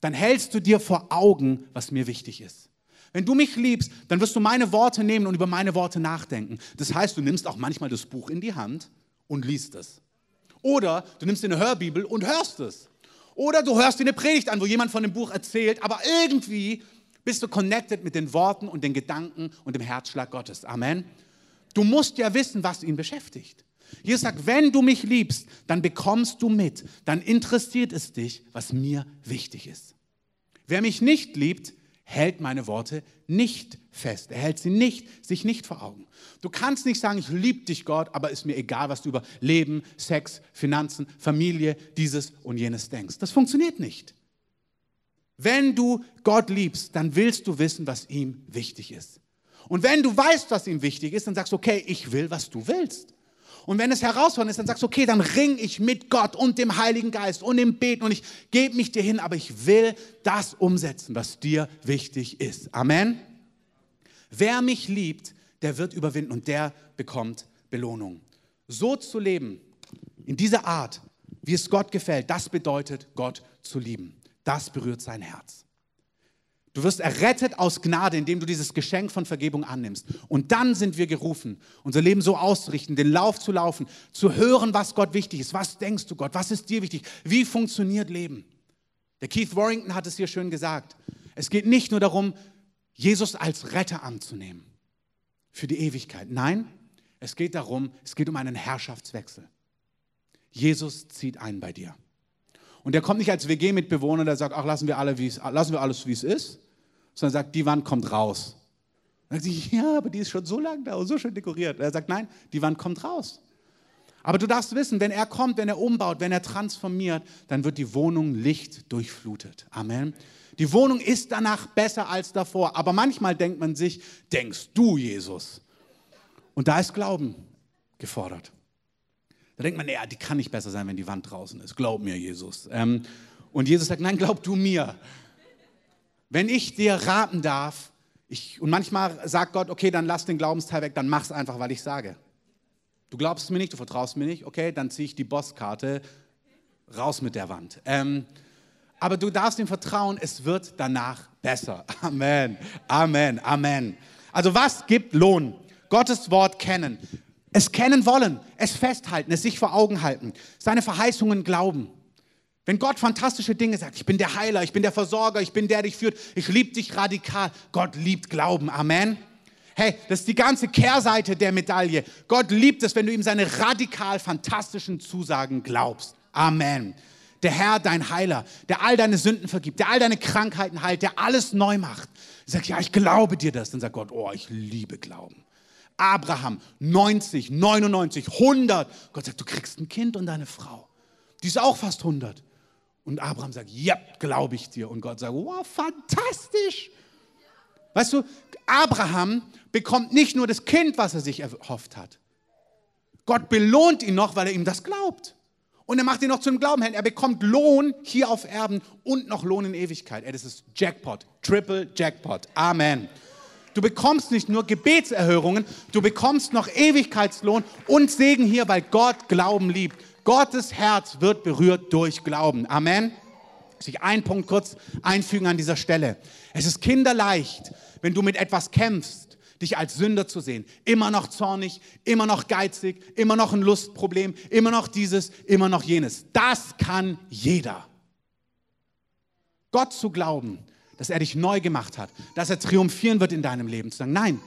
dann hältst du dir vor Augen, was mir wichtig ist. Wenn du mich liebst, dann wirst du meine Worte nehmen und über meine Worte nachdenken. Das heißt, du nimmst auch manchmal das Buch in die Hand und liest es. Oder du nimmst dir eine Hörbibel und hörst es. Oder du hörst dir eine Predigt an, wo jemand von dem Buch erzählt, aber irgendwie bist du connected mit den Worten und den Gedanken und dem Herzschlag Gottes. Amen. Du musst ja wissen, was ihn beschäftigt. Jesus sagt, wenn du mich liebst, dann bekommst du mit, dann interessiert es dich, was mir wichtig ist. Wer mich nicht liebt, hält meine Worte nicht fest. Er hält sie nicht, sich nicht vor Augen. Du kannst nicht sagen, ich liebe dich Gott, aber ist mir egal, was du über Leben, Sex, Finanzen, Familie, dieses und jenes denkst. Das funktioniert nicht. Wenn du Gott liebst, dann willst du wissen, was ihm wichtig ist. Und wenn du weißt, was ihm wichtig ist, dann sagst du, okay, ich will, was du willst. Und wenn es herausfordernd ist, dann sagst du, okay, dann ring ich mit Gott und dem Heiligen Geist und dem Beten und ich gebe mich dir hin, aber ich will das umsetzen, was dir wichtig ist. Amen. Wer mich liebt, der wird überwinden und der bekommt Belohnung. So zu leben, in dieser Art, wie es Gott gefällt, das bedeutet, Gott zu lieben. Das berührt sein Herz. Du wirst errettet aus Gnade, indem du dieses Geschenk von Vergebung annimmst. Und dann sind wir gerufen, unser Leben so auszurichten, den Lauf zu laufen, zu hören, was Gott wichtig ist. Was denkst du Gott? Was ist dir wichtig? Wie funktioniert Leben? Der Keith Warrington hat es hier schön gesagt. Es geht nicht nur darum, Jesus als Retter anzunehmen für die Ewigkeit. Nein, es geht darum, es geht um einen Herrschaftswechsel. Jesus zieht ein bei dir. Und der kommt nicht als WG-Mitbewohner, der sagt, ach, lassen wir, alle, lassen wir alles, wie es ist, sondern sagt, die Wand kommt raus. Dann sagt ja, aber die ist schon so lang da und so schön dekoriert. Er sagt, nein, die Wand kommt raus. Aber du darfst wissen, wenn er kommt, wenn er umbaut, wenn er transformiert, dann wird die Wohnung Licht durchflutet. Amen. Die Wohnung ist danach besser als davor. Aber manchmal denkt man sich, denkst du, Jesus? Und da ist Glauben gefordert. Da denkt man, ja, die kann nicht besser sein, wenn die Wand draußen ist. Glaub mir, Jesus. Ähm, und Jesus sagt, nein, glaub du mir. Wenn ich dir raten darf, ich, und manchmal sagt Gott, okay, dann lass den Glaubensteil weg, dann mach's einfach, weil ich sage. Du glaubst mir nicht, du vertraust mir nicht, okay, dann ziehe ich die Bosskarte raus mit der Wand. Ähm, aber du darfst ihm vertrauen, es wird danach besser. Amen, Amen, Amen. Also was gibt Lohn? Gottes Wort kennen. Es kennen wollen, es festhalten, es sich vor Augen halten, seine Verheißungen glauben. Wenn Gott fantastische Dinge sagt, ich bin der Heiler, ich bin der Versorger, ich bin der, der dich führt, ich liebe dich radikal. Gott liebt Glauben. Amen. Hey, das ist die ganze Kehrseite der Medaille. Gott liebt es, wenn du ihm seine radikal fantastischen Zusagen glaubst. Amen. Der Herr, dein Heiler, der all deine Sünden vergibt, der all deine Krankheiten heilt, der alles neu macht. Du sagst, ja, ich glaube dir das. Dann sagt Gott, oh, ich liebe Glauben. Abraham 90, 99, 100. Gott sagt, du kriegst ein Kind und deine Frau. Die ist auch fast 100. Und Abraham sagt, ja, glaube ich dir. Und Gott sagt, wow, fantastisch. Weißt du, Abraham bekommt nicht nur das Kind, was er sich erhofft hat. Gott belohnt ihn noch, weil er ihm das glaubt. Und er macht ihn noch zum Glauben. Er bekommt Lohn hier auf Erden und noch Lohn in Ewigkeit. Das ist Jackpot, Triple Jackpot. Amen. Du bekommst nicht nur Gebetserhörungen, du bekommst noch Ewigkeitslohn und Segen hier, weil Gott Glauben liebt. Gottes Herz wird berührt durch Glauben. Amen. Sich ein Punkt kurz einfügen an dieser Stelle. Es ist kinderleicht, wenn du mit etwas kämpfst, dich als Sünder zu sehen. Immer noch zornig, immer noch geizig, immer noch ein Lustproblem, immer noch dieses, immer noch jenes. Das kann jeder. Gott zu glauben, dass er dich neu gemacht hat, dass er triumphieren wird in deinem Leben. Zu sagen, nein,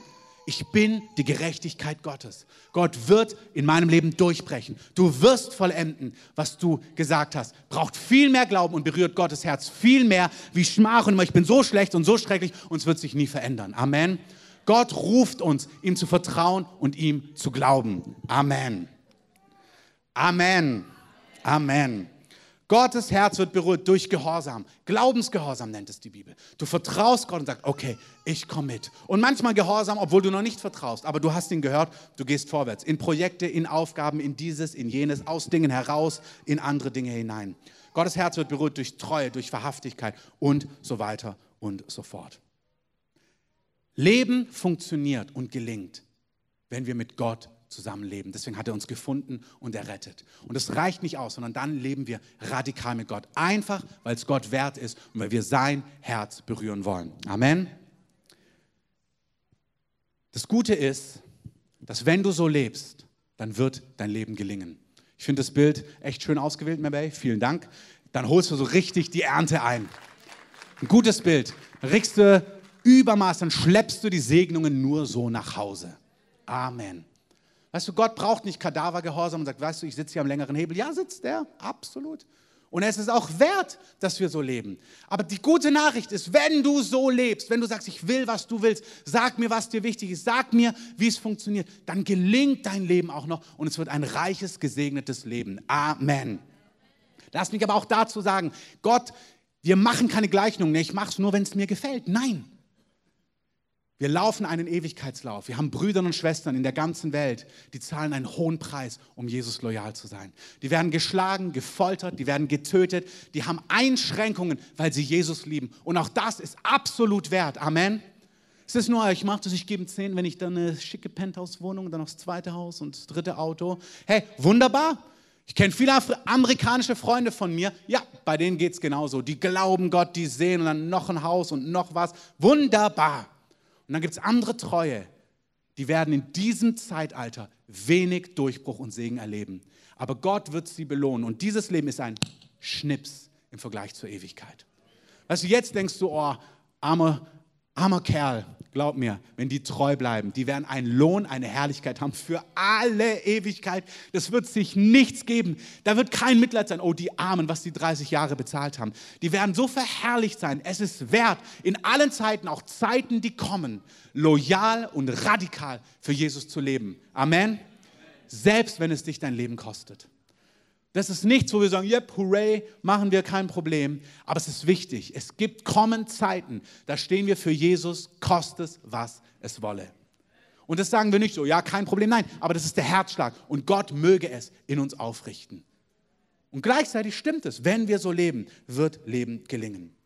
ich bin die Gerechtigkeit Gottes. Gott wird in meinem Leben durchbrechen. Du wirst vollenden, was du gesagt hast. Braucht viel mehr Glauben und berührt Gottes Herz viel mehr wie Schmach und immer, ich bin so schlecht und so schrecklich und es wird sich nie verändern. Amen. Gott ruft uns, ihm zu vertrauen und ihm zu glauben. Amen. Amen. Amen. Gottes Herz wird berührt durch Gehorsam. Glaubensgehorsam nennt es die Bibel. Du vertraust Gott und sagst, okay, ich komme mit. Und manchmal Gehorsam, obwohl du noch nicht vertraust, aber du hast ihn gehört, du gehst vorwärts. In Projekte, in Aufgaben, in dieses, in jenes, aus Dingen heraus, in andere Dinge hinein. Gottes Herz wird berührt durch Treue, durch Wahrhaftigkeit und so weiter und so fort. Leben funktioniert und gelingt, wenn wir mit Gott zusammenleben. Deswegen hat er uns gefunden und errettet. Und es reicht nicht aus, sondern dann leben wir radikal mit Gott. Einfach, weil es Gott wert ist und weil wir sein Herz berühren wollen. Amen. Das Gute ist, dass wenn du so lebst, dann wird dein Leben gelingen. Ich finde das Bild echt schön ausgewählt, Mabey. Vielen Dank. Dann holst du so richtig die Ernte ein. Ein gutes Bild. Riechst du Übermaß, dann schleppst du die Segnungen nur so nach Hause. Amen. Weißt du, Gott braucht nicht Kadavergehorsam und sagt, weißt du, ich sitze hier am längeren Hebel. Ja, sitzt der, absolut. Und es ist auch wert, dass wir so leben. Aber die gute Nachricht ist, wenn du so lebst, wenn du sagst, ich will, was du willst, sag mir, was dir wichtig ist, sag mir, wie es funktioniert, dann gelingt dein Leben auch noch und es wird ein reiches, gesegnetes Leben. Amen. Lass mich aber auch dazu sagen, Gott, wir machen keine Gleichung, ich mache es nur, wenn es mir gefällt. Nein, wir laufen einen Ewigkeitslauf. Wir haben Brüder und Schwestern in der ganzen Welt, die zahlen einen hohen Preis, um Jesus loyal zu sein. Die werden geschlagen, gefoltert, die werden getötet, die haben Einschränkungen, weil sie Jesus lieben. Und auch das ist absolut wert. Amen. Es ist nur, ich mache das, ich gebe zehn, wenn ich dann eine schicke Penthouse-Wohnung, dann noch das zweite Haus und das dritte Auto. Hey, wunderbar. Ich kenne viele amerikanische Freunde von mir. Ja, bei denen geht es genauso. Die glauben Gott, die sehen und dann noch ein Haus und noch was. Wunderbar. Und dann gibt es andere Treue, die werden in diesem Zeitalter wenig Durchbruch und Segen erleben. Aber Gott wird sie belohnen. Und dieses Leben ist ein Schnips im Vergleich zur Ewigkeit. Weißt du, jetzt denkst du, oh, armer, armer Kerl, glaub mir, wenn die treu bleiben, die werden einen Lohn, eine Herrlichkeit haben für alle Ewigkeit. Das wird sich nichts geben. Da wird kein Mitleid sein. Oh, die Armen, was die 30 Jahre bezahlt haben. Die werden so verherrlicht sein. Es ist wert, in allen Zeiten, auch Zeiten, die kommen, loyal und radikal für Jesus zu leben. Amen. Selbst wenn es dich dein Leben kostet. Das ist nichts, wo wir sagen, yep, hooray, machen wir kein Problem. Aber es ist wichtig. Es gibt kommen Zeiten, da stehen wir für Jesus, kostet es, was es wolle. Und das sagen wir nicht so, ja, kein Problem, nein, aber das ist der Herzschlag. Und Gott möge es in uns aufrichten. Und gleichzeitig stimmt es, wenn wir so leben, wird Leben gelingen.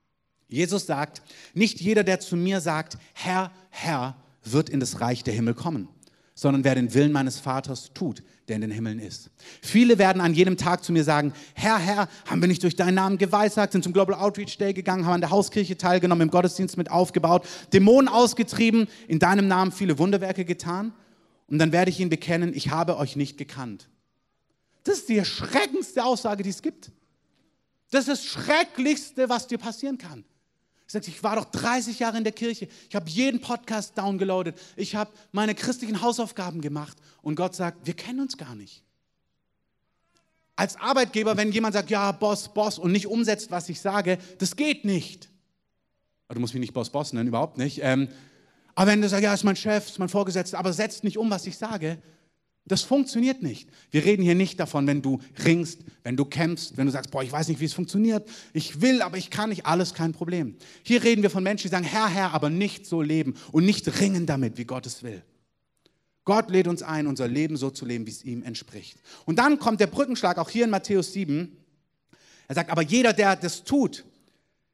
Jesus sagt, nicht jeder, der zu mir sagt, Herr, Herr, wird in das Reich der Himmel kommen sondern wer den Willen meines Vaters tut, der in den Himmeln ist. Viele werden an jedem Tag zu mir sagen, Herr, Herr, haben wir nicht durch deinen Namen geweissagt, sind zum Global Outreach Day gegangen, haben an der Hauskirche teilgenommen, im Gottesdienst mit aufgebaut, Dämonen ausgetrieben, in deinem Namen viele Wunderwerke getan? Und dann werde ich ihnen bekennen, ich habe euch nicht gekannt. Das ist die erschreckendste Aussage, die es gibt. Das ist das Schrecklichste, was dir passieren kann. Sagt, ich war doch 30 Jahre in der Kirche. Ich habe jeden Podcast downgeloadet. Ich habe meine christlichen Hausaufgaben gemacht. Und Gott sagt, wir kennen uns gar nicht. Als Arbeitgeber, wenn jemand sagt, ja, Boss, Boss und nicht umsetzt, was ich sage, das geht nicht. Du musst mich nicht Boss, Boss nennen, überhaupt nicht. Ähm, aber wenn du sagst, ja, ist mein Chef, ist mein Vorgesetzter, aber setzt nicht um, was ich sage, das funktioniert nicht. Wir reden hier nicht davon, wenn du ringst, wenn du kämpfst, wenn du sagst, boah, ich weiß nicht, wie es funktioniert. Ich will, aber ich kann nicht. Alles kein Problem. Hier reden wir von Menschen, die sagen, Herr, Herr, aber nicht so leben und nicht ringen damit, wie Gott es will. Gott lädt uns ein, unser Leben so zu leben, wie es ihm entspricht. Und dann kommt der Brückenschlag, auch hier in Matthäus 7. Er sagt, aber jeder, der das tut,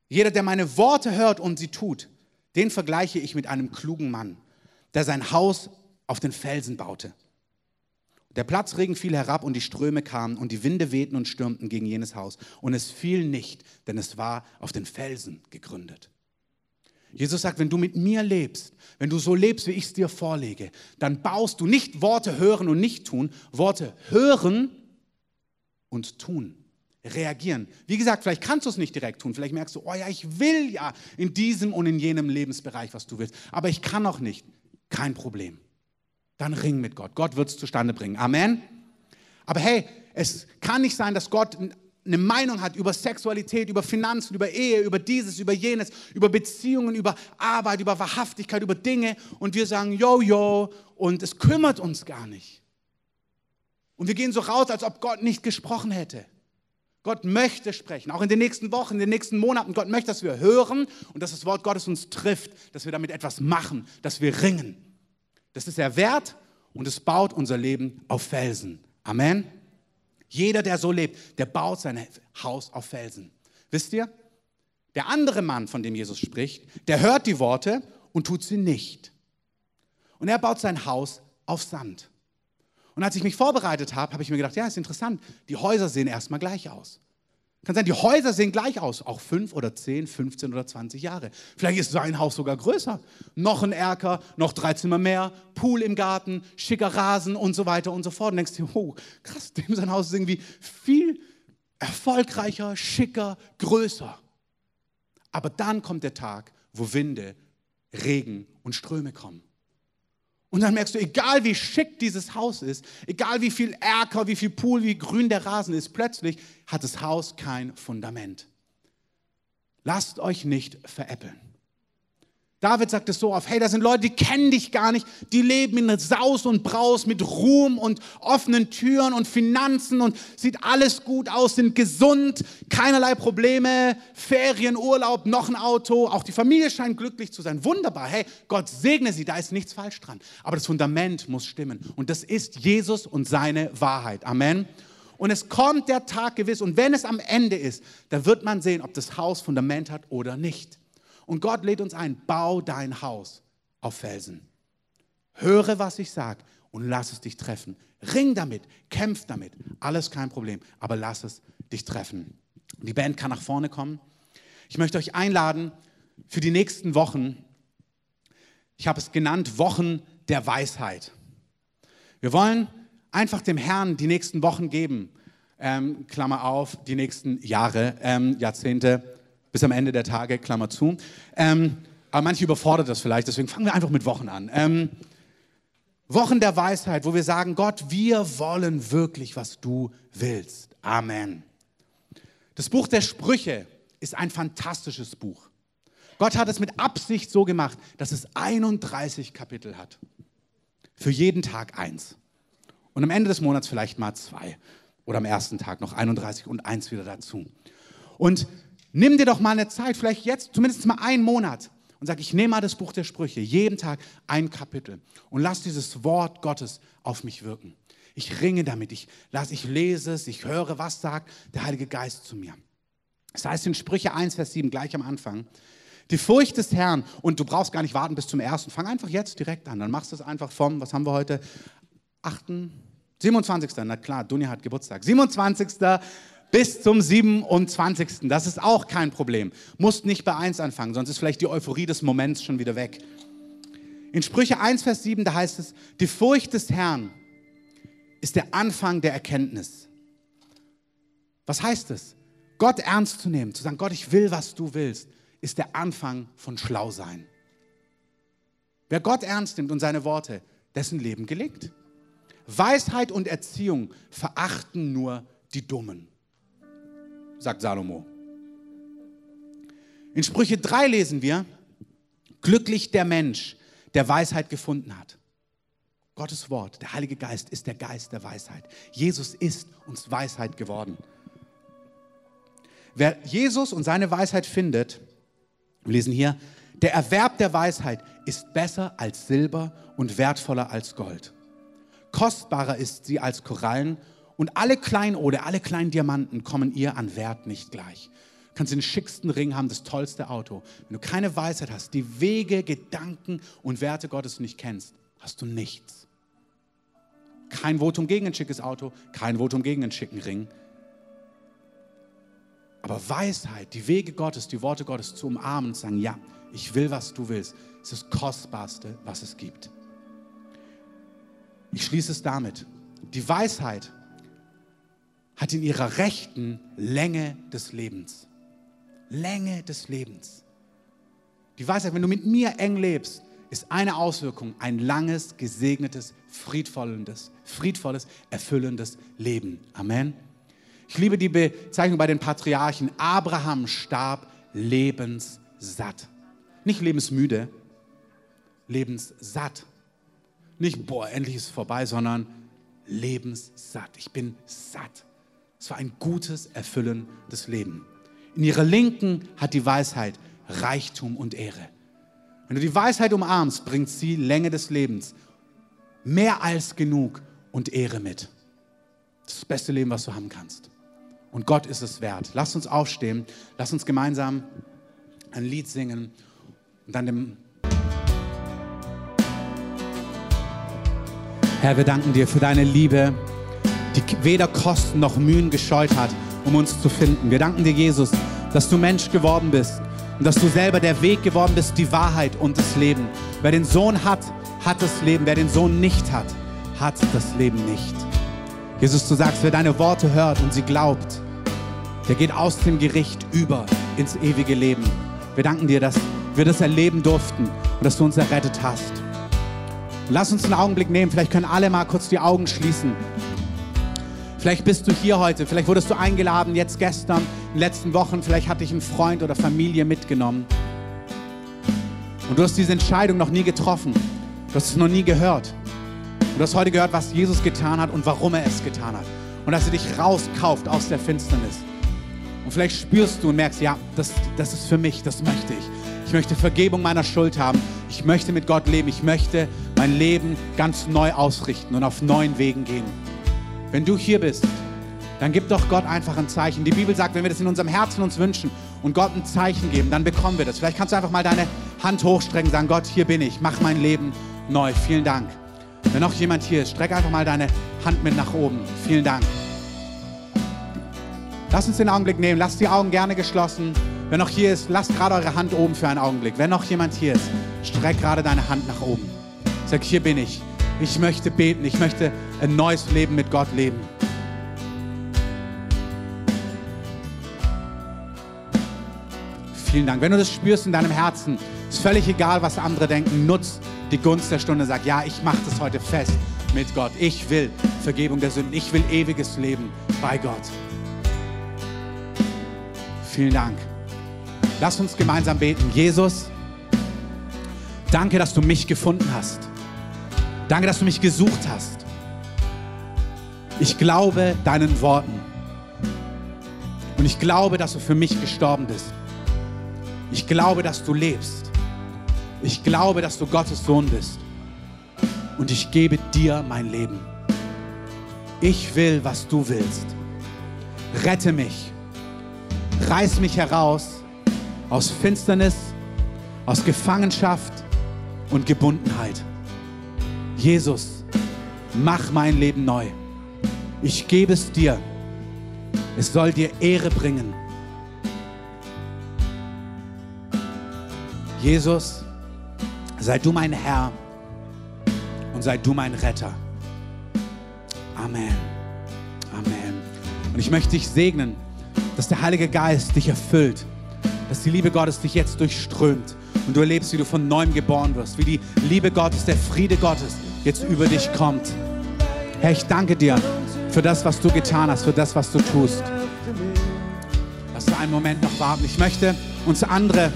jeder, der meine Worte hört und sie tut, den vergleiche ich mit einem klugen Mann, der sein Haus auf den Felsen baute. Der Platzregen fiel herab und die Ströme kamen und die Winde wehten und stürmten gegen jenes Haus. Und es fiel nicht, denn es war auf den Felsen gegründet. Jesus sagt, wenn du mit mir lebst, wenn du so lebst, wie ich es dir vorlege, dann baust du nicht Worte hören und nicht tun, Worte hören und tun. Reagieren. Wie gesagt, vielleicht kannst du es nicht direkt tun. Vielleicht merkst du, oh ja, ich will ja in diesem und in jenem Lebensbereich, was du willst. Aber ich kann auch nicht. Kein Problem dann ring mit Gott. Gott wird es zustande bringen. Amen. Aber hey, es kann nicht sein, dass Gott eine Meinung hat über Sexualität, über Finanzen, über Ehe, über dieses, über jenes, über Beziehungen, über Arbeit, über Wahrhaftigkeit, über Dinge und wir sagen, yo, yo, und es kümmert uns gar nicht. Und wir gehen so raus, als ob Gott nicht gesprochen hätte. Gott möchte sprechen, auch in den nächsten Wochen, in den nächsten Monaten. Gott möchte, dass wir hören und dass das Wort Gottes uns trifft, dass wir damit etwas machen, dass wir ringen. Das ist er wert und es baut unser Leben auf Felsen. Amen. Jeder, der so lebt, der baut sein Haus auf Felsen. Wisst ihr? Der andere Mann, von dem Jesus spricht, der hört die Worte und tut sie nicht. Und er baut sein Haus auf Sand. Und als ich mich vorbereitet habe, habe ich mir gedacht, ja, ist interessant, die Häuser sehen erstmal gleich aus. Kann sein, die Häuser sehen gleich aus, auch fünf oder zehn, 15 oder 20 Jahre. Vielleicht ist sein Haus sogar größer. Noch ein Erker, noch drei Zimmer mehr, Pool im Garten, schicker Rasen und so weiter und so fort. Und denkst du, oh, krass, dem sein Haus ist irgendwie viel erfolgreicher, schicker, größer. Aber dann kommt der Tag, wo Winde, Regen und Ströme kommen. Und dann merkst du, egal wie schick dieses Haus ist, egal wie viel Erker, wie viel Pool, wie grün der Rasen ist, plötzlich hat das Haus kein Fundament. Lasst euch nicht veräppeln. David sagt es so oft, hey, da sind Leute, die kennen dich gar nicht, die leben in Saus und Braus mit Ruhm und offenen Türen und Finanzen und sieht alles gut aus, sind gesund, keinerlei Probleme, Ferien, Urlaub, noch ein Auto, auch die Familie scheint glücklich zu sein. Wunderbar, hey, Gott segne sie, da ist nichts falsch dran. Aber das Fundament muss stimmen und das ist Jesus und seine Wahrheit. Amen. Und es kommt der Tag gewiss und wenn es am Ende ist, da wird man sehen, ob das Haus Fundament hat oder nicht. Und Gott lädt uns ein, bau dein Haus auf Felsen. Höre, was ich sage und lass es dich treffen. Ring damit, kämpf damit, alles kein Problem, aber lass es dich treffen. Die Band kann nach vorne kommen. Ich möchte euch einladen für die nächsten Wochen. Ich habe es genannt Wochen der Weisheit. Wir wollen einfach dem Herrn die nächsten Wochen geben. Ähm, Klammer auf, die nächsten Jahre, ähm, Jahrzehnte, bis am Ende der Tage, Klammer zu. Ähm, aber manche überfordert das vielleicht, deswegen fangen wir einfach mit Wochen an. Ähm, Wochen der Weisheit, wo wir sagen, Gott, wir wollen wirklich, was du willst. Amen. Das Buch der Sprüche ist ein fantastisches Buch. Gott hat es mit Absicht so gemacht, dass es 31 Kapitel hat. Für jeden Tag eins. Und am Ende des Monats vielleicht mal zwei. Oder am ersten Tag noch 31 und eins wieder dazu. Und nimm dir doch mal eine Zeit, vielleicht jetzt zumindest mal einen Monat, und sag, ich nehme mal das Buch der Sprüche, jeden Tag ein Kapitel und lass dieses Wort Gottes auf mich wirken. Ich ringe damit, ich, lass, ich lese es, ich höre, was sagt der Heilige Geist zu mir. Das heißt in Sprüche 1, Vers 7, gleich am Anfang, die Furcht des Herrn, und du brauchst gar nicht warten bis zum ersten, fang einfach jetzt direkt an, dann machst du es einfach vom, was haben wir heute, 8., 27. Na klar, Dunja hat Geburtstag. 27. bis zum 27. Das ist auch kein Problem. Musst nicht bei 1 anfangen, sonst ist vielleicht die Euphorie des Moments schon wieder weg. In Sprüche 1, Vers 7, da heißt es, die Furcht des Herrn ist der Anfang der Erkenntnis. Was heißt es? Gott ernst zu nehmen, zu sagen, Gott, ich will, was du willst, ist der Anfang von Schlausein. Wer Gott ernst nimmt und seine Worte, dessen Leben gelingt. Weisheit und Erziehung verachten nur die Dummen, sagt Salomo. In Sprüche 3 lesen wir, glücklich der Mensch, der Weisheit gefunden hat. Gottes Wort, der Heilige Geist ist der Geist der Weisheit. Jesus ist uns Weisheit geworden. Wer Jesus und seine Weisheit findet, wir lesen hier, der Erwerb der Weisheit ist besser als Silber und wertvoller als Gold. Kostbarer ist sie als Korallen und alle Kleinode, alle kleinen Diamanten kommen ihr an Wert nicht gleich. Du kannst den schicksten Ring haben, das tollste Auto. Wenn du keine Weisheit hast, die Wege, Gedanken und Werte Gottes nicht kennst, hast du nichts. Kein Votum gegen ein schickes Auto, kein Votum gegen einen schicken Ring. Aber Weisheit, die Wege Gottes, die Worte Gottes zu umarmen und zu sagen, ja, ich will, was du willst, ist das Kostbarste, was es gibt. Ich schließe es damit. Die Weisheit hat in ihrer rechten Länge des Lebens. Länge des Lebens. Die Weisheit, wenn du mit mir eng lebst, ist eine Auswirkung ein langes, gesegnetes, friedvolles, friedvolles, erfüllendes Leben. Amen. Ich liebe die Bezeichnung bei den Patriarchen. Abraham starb lebenssatt. Nicht lebensmüde, lebenssatt. Nicht, boah, endlich ist es vorbei, sondern lebenssatt. Ich bin satt. Es war ein gutes, erfüllendes Leben. In ihrer Linken hat die Weisheit Reichtum und Ehre. Wenn du die Weisheit umarmst, bringt sie Länge des Lebens, mehr als genug und Ehre mit. Das ist das beste Leben, was du haben kannst. Und Gott ist es wert. Lass uns aufstehen, lass uns gemeinsam ein Lied singen und dann dem Herr, wir danken dir für deine Liebe, die weder Kosten noch Mühen gescheut hat, um uns zu finden. Wir danken dir, Jesus, dass du Mensch geworden bist und dass du selber der Weg geworden bist, die Wahrheit und das Leben. Wer den Sohn hat, hat das Leben. Wer den Sohn nicht hat, hat das Leben nicht. Jesus, du sagst, wer deine Worte hört und sie glaubt, der geht aus dem Gericht über ins ewige Leben. Wir danken dir, dass wir das erleben durften und dass du uns errettet hast. Lass uns einen Augenblick nehmen. Vielleicht können alle mal kurz die Augen schließen. Vielleicht bist du hier heute. Vielleicht wurdest du eingeladen, jetzt gestern, in den letzten Wochen. Vielleicht hat dich ein Freund oder Familie mitgenommen. Und du hast diese Entscheidung noch nie getroffen. Du hast es noch nie gehört. Und du hast heute gehört, was Jesus getan hat und warum er es getan hat. Und dass er dich rauskauft aus der Finsternis. Und vielleicht spürst du und merkst, ja, das, das ist für mich, das möchte ich. Ich möchte Vergebung meiner Schuld haben. Ich möchte mit Gott leben. Ich möchte mein Leben ganz neu ausrichten und auf neuen Wegen gehen. Wenn du hier bist, dann gib doch Gott einfach ein Zeichen. Die Bibel sagt, wenn wir das in unserem Herzen uns wünschen und Gott ein Zeichen geben, dann bekommen wir das. Vielleicht kannst du einfach mal deine Hand hochstrecken und sagen, Gott, hier bin ich, mach mein Leben neu. Vielen Dank. Wenn noch jemand hier ist, streck einfach mal deine Hand mit nach oben. Vielen Dank. Lass uns den Augenblick nehmen. Lasst die Augen gerne geschlossen. Wenn noch hier ist, lasst gerade eure Hand oben für einen Augenblick. Wenn noch jemand hier ist, streck gerade deine Hand nach oben. Sag, hier bin ich. Ich möchte beten. Ich möchte ein neues Leben mit Gott leben. Vielen Dank. Wenn du das spürst in deinem Herzen, ist völlig egal, was andere denken. Nutz die Gunst der Stunde. Sag, ja, ich mache das heute fest mit Gott. Ich will Vergebung der Sünden. Ich will ewiges Leben bei Gott. Vielen Dank. Lass uns gemeinsam beten. Jesus, danke, dass du mich gefunden hast. Danke, dass du mich gesucht hast. Ich glaube deinen Worten. Und ich glaube, dass du für mich gestorben bist. Ich glaube, dass du lebst. Ich glaube, dass du Gottes Sohn bist. Und ich gebe dir mein Leben. Ich will, was du willst. Rette mich. Reiß mich heraus aus Finsternis, aus Gefangenschaft und Gebundenheit. Jesus, mach mein Leben neu. Ich gebe es dir. Es soll dir Ehre bringen. Jesus, sei du mein Herr und sei du mein Retter. Amen. Amen. Und ich möchte dich segnen, dass der Heilige Geist dich erfüllt dass die Liebe Gottes dich jetzt durchströmt und du erlebst, wie du von neuem geboren wirst, wie die Liebe Gottes, der Friede Gottes jetzt über dich kommt. Herr, ich danke dir für das, was du getan hast, für das, was du tust. Lass uns einen Moment noch warten. Ich möchte uns andere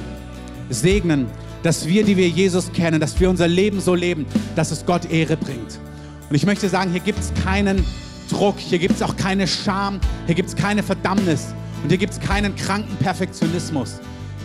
segnen, dass wir, die wir Jesus kennen, dass wir unser Leben so leben, dass es Gott Ehre bringt. Und ich möchte sagen, hier gibt es keinen Druck, hier gibt es auch keine Scham, hier gibt es keine Verdammnis, und hier gibt es keinen kranken Perfektionismus.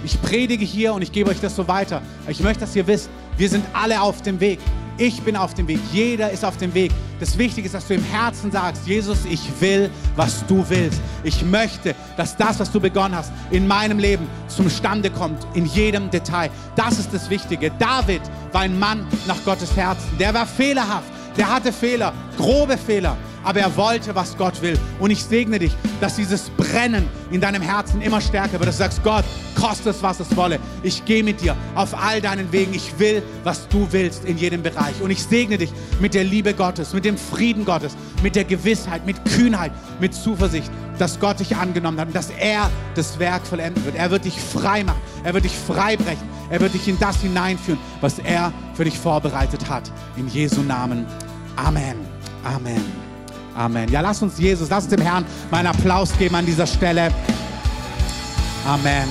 Ich predige hier und ich gebe euch das so weiter. Ich möchte, dass ihr wisst, wir sind alle auf dem Weg. Ich bin auf dem Weg. Jeder ist auf dem Weg. Das Wichtige ist, dass du im Herzen sagst, Jesus, ich will, was du willst. Ich möchte, dass das, was du begonnen hast, in meinem Leben zum Stande kommt, in jedem Detail. Das ist das Wichtige. David war ein Mann nach Gottes Herzen. Der war fehlerhaft. Der hatte Fehler, grobe Fehler aber er wollte, was Gott will. Und ich segne dich, dass dieses Brennen in deinem Herzen immer stärker wird, dass du sagst, Gott, koste es, was es wolle. Ich gehe mit dir auf all deinen Wegen. Ich will, was du willst in jedem Bereich. Und ich segne dich mit der Liebe Gottes, mit dem Frieden Gottes, mit der Gewissheit, mit Kühnheit, mit Zuversicht, dass Gott dich angenommen hat und dass er das Werk vollenden wird. Er wird dich frei machen. Er wird dich freibrechen. Er wird dich in das hineinführen, was er für dich vorbereitet hat. In Jesu Namen. Amen. Amen. Amen. Ja, lass uns Jesus, lass uns dem Herrn mal einen Applaus geben an dieser Stelle. Amen.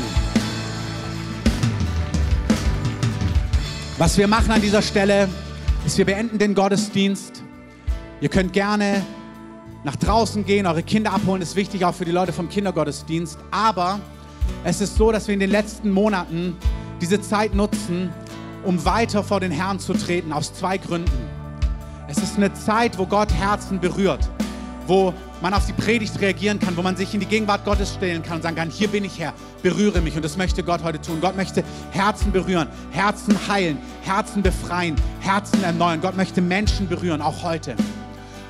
Was wir machen an dieser Stelle, ist, wir beenden den Gottesdienst. Ihr könnt gerne nach draußen gehen, eure Kinder abholen, ist wichtig auch für die Leute vom Kindergottesdienst. Aber es ist so, dass wir in den letzten Monaten diese Zeit nutzen, um weiter vor den Herrn zu treten, aus zwei Gründen. Es ist eine Zeit, wo Gott Herzen berührt, wo man auf die Predigt reagieren kann, wo man sich in die Gegenwart Gottes stellen kann und sagen kann, hier bin ich Herr, berühre mich. Und das möchte Gott heute tun. Gott möchte Herzen berühren, Herzen heilen, Herzen befreien, Herzen erneuern. Gott möchte Menschen berühren, auch heute.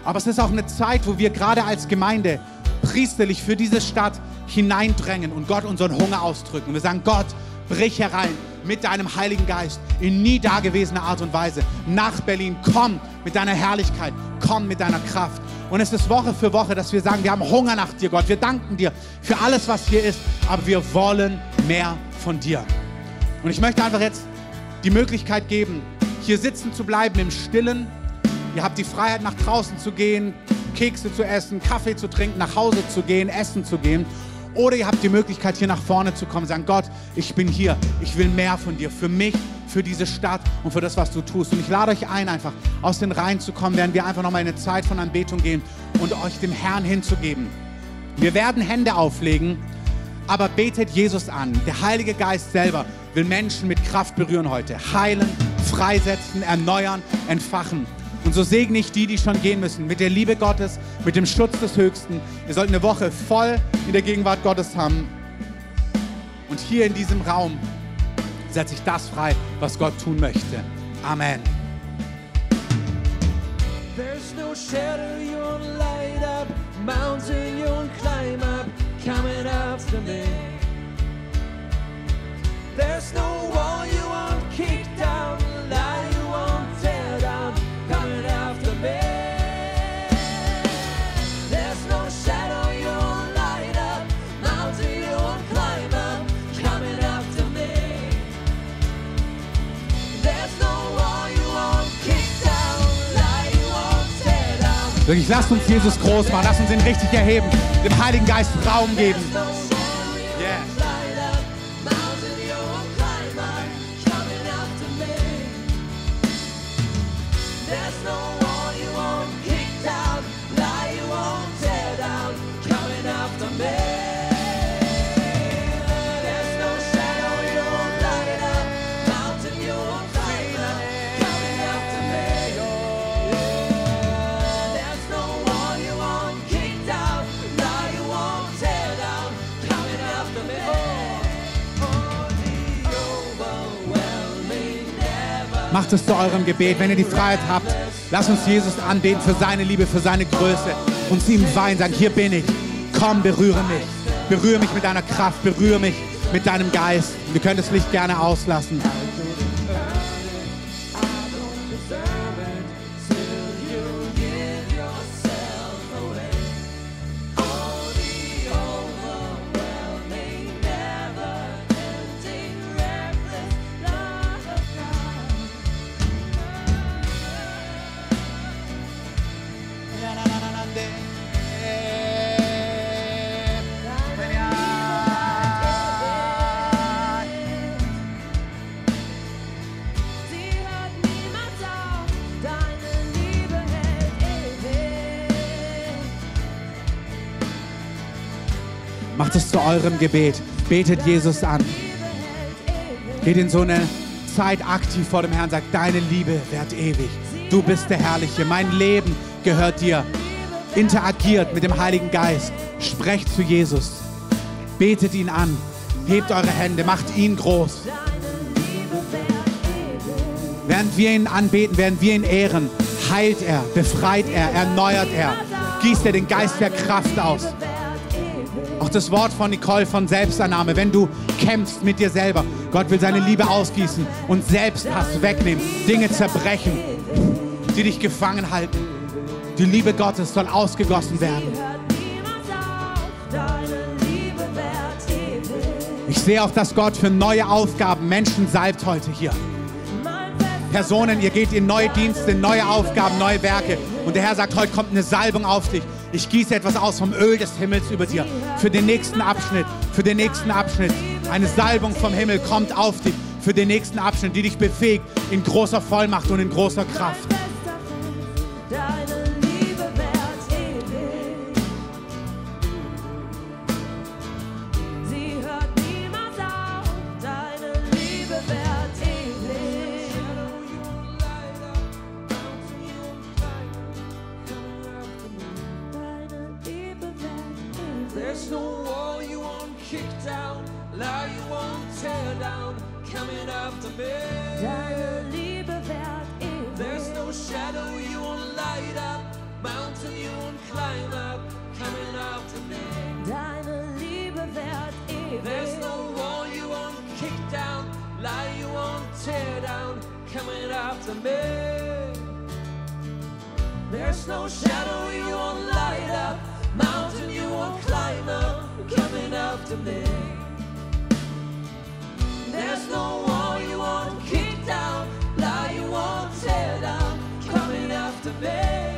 Aber es ist auch eine Zeit, wo wir gerade als Gemeinde priesterlich für diese Stadt hineindrängen und Gott unseren Hunger ausdrücken. Und wir sagen, Gott, brich herein mit deinem Heiligen Geist in nie dagewesener Art und Weise nach Berlin. Komm mit deiner Herrlichkeit, komm mit deiner Kraft. Und es ist Woche für Woche, dass wir sagen, wir haben Hunger nach dir, Gott. Wir danken dir für alles, was hier ist, aber wir wollen mehr von dir. Und ich möchte einfach jetzt die Möglichkeit geben, hier sitzen zu bleiben im Stillen. Ihr habt die Freiheit, nach draußen zu gehen, Kekse zu essen, Kaffee zu trinken, nach Hause zu gehen, essen zu gehen. Oder ihr habt die Möglichkeit, hier nach vorne zu kommen, sagen, Gott, ich bin hier, ich will mehr von dir, für mich, für diese Stadt und für das, was du tust. Und ich lade euch ein, einfach aus den Reihen zu kommen, während wir einfach nochmal eine Zeit von Anbetung gehen und euch dem Herrn hinzugeben. Wir werden Hände auflegen, aber betet Jesus an. Der Heilige Geist selber will Menschen mit Kraft berühren heute, heilen, freisetzen, erneuern, entfachen. Und so segne ich die, die schon gehen müssen, mit der Liebe Gottes, mit dem Schutz des Höchsten. Ihr sollt eine Woche voll in der Gegenwart Gottes haben. Und hier in diesem Raum setze ich das frei, was Gott tun möchte. Amen. There's no shadow you light up, mountain you climb up, coming after me. There's no wall you won't kick down, lie Wirklich, lasst uns Jesus groß machen, lasst uns ihn richtig erheben, dem Heiligen Geist Raum geben. Macht es zu eurem Gebet, wenn ihr die Freiheit habt. Lasst uns Jesus anbeten für seine Liebe, für seine Größe und zu ihm weinen, sagen, hier bin ich. Komm, berühre mich. Berühre mich mit deiner Kraft, berühre mich mit deinem Geist. Wir können das Licht gerne auslassen. Eurem Gebet. Betet Jesus an. Geht in so eine Zeit aktiv vor dem Herrn. Sagt, deine Liebe währt ewig. Du bist der Herrliche. Mein Leben gehört dir. Interagiert mit dem Heiligen Geist. Sprecht zu Jesus. Betet ihn an. Hebt eure Hände. Macht ihn groß. Während wir ihn anbeten, während wir ihn ehren, heilt er, befreit er, erneuert er, gießt er den Geist der Kraft aus. Das Wort von Nicole von Selbstannahme, wenn du kämpfst mit dir selber, Gott will seine Liebe ausgießen und Selbsthass wegnehmen, Dinge zerbrechen, die dich gefangen halten. Die Liebe Gottes soll ausgegossen werden. Ich sehe auch, dass Gott für neue Aufgaben Menschen salbt heute hier. Personen, ihr geht in neue Dienste, neue Aufgaben, neue Werke. Und der Herr sagt, heute kommt eine Salbung auf dich. Ich gieße etwas aus vom Öl des Himmels über dir. Für den nächsten Abschnitt, für den nächsten Abschnitt. Eine Salbung vom Himmel kommt auf dich. Für den nächsten Abschnitt, die dich befähigt in großer Vollmacht und in großer Kraft. There's no shadow you won't light up, mountain you won't climb up, coming after me. There's no wall you won't kick down, lie you won't tear down, coming after me.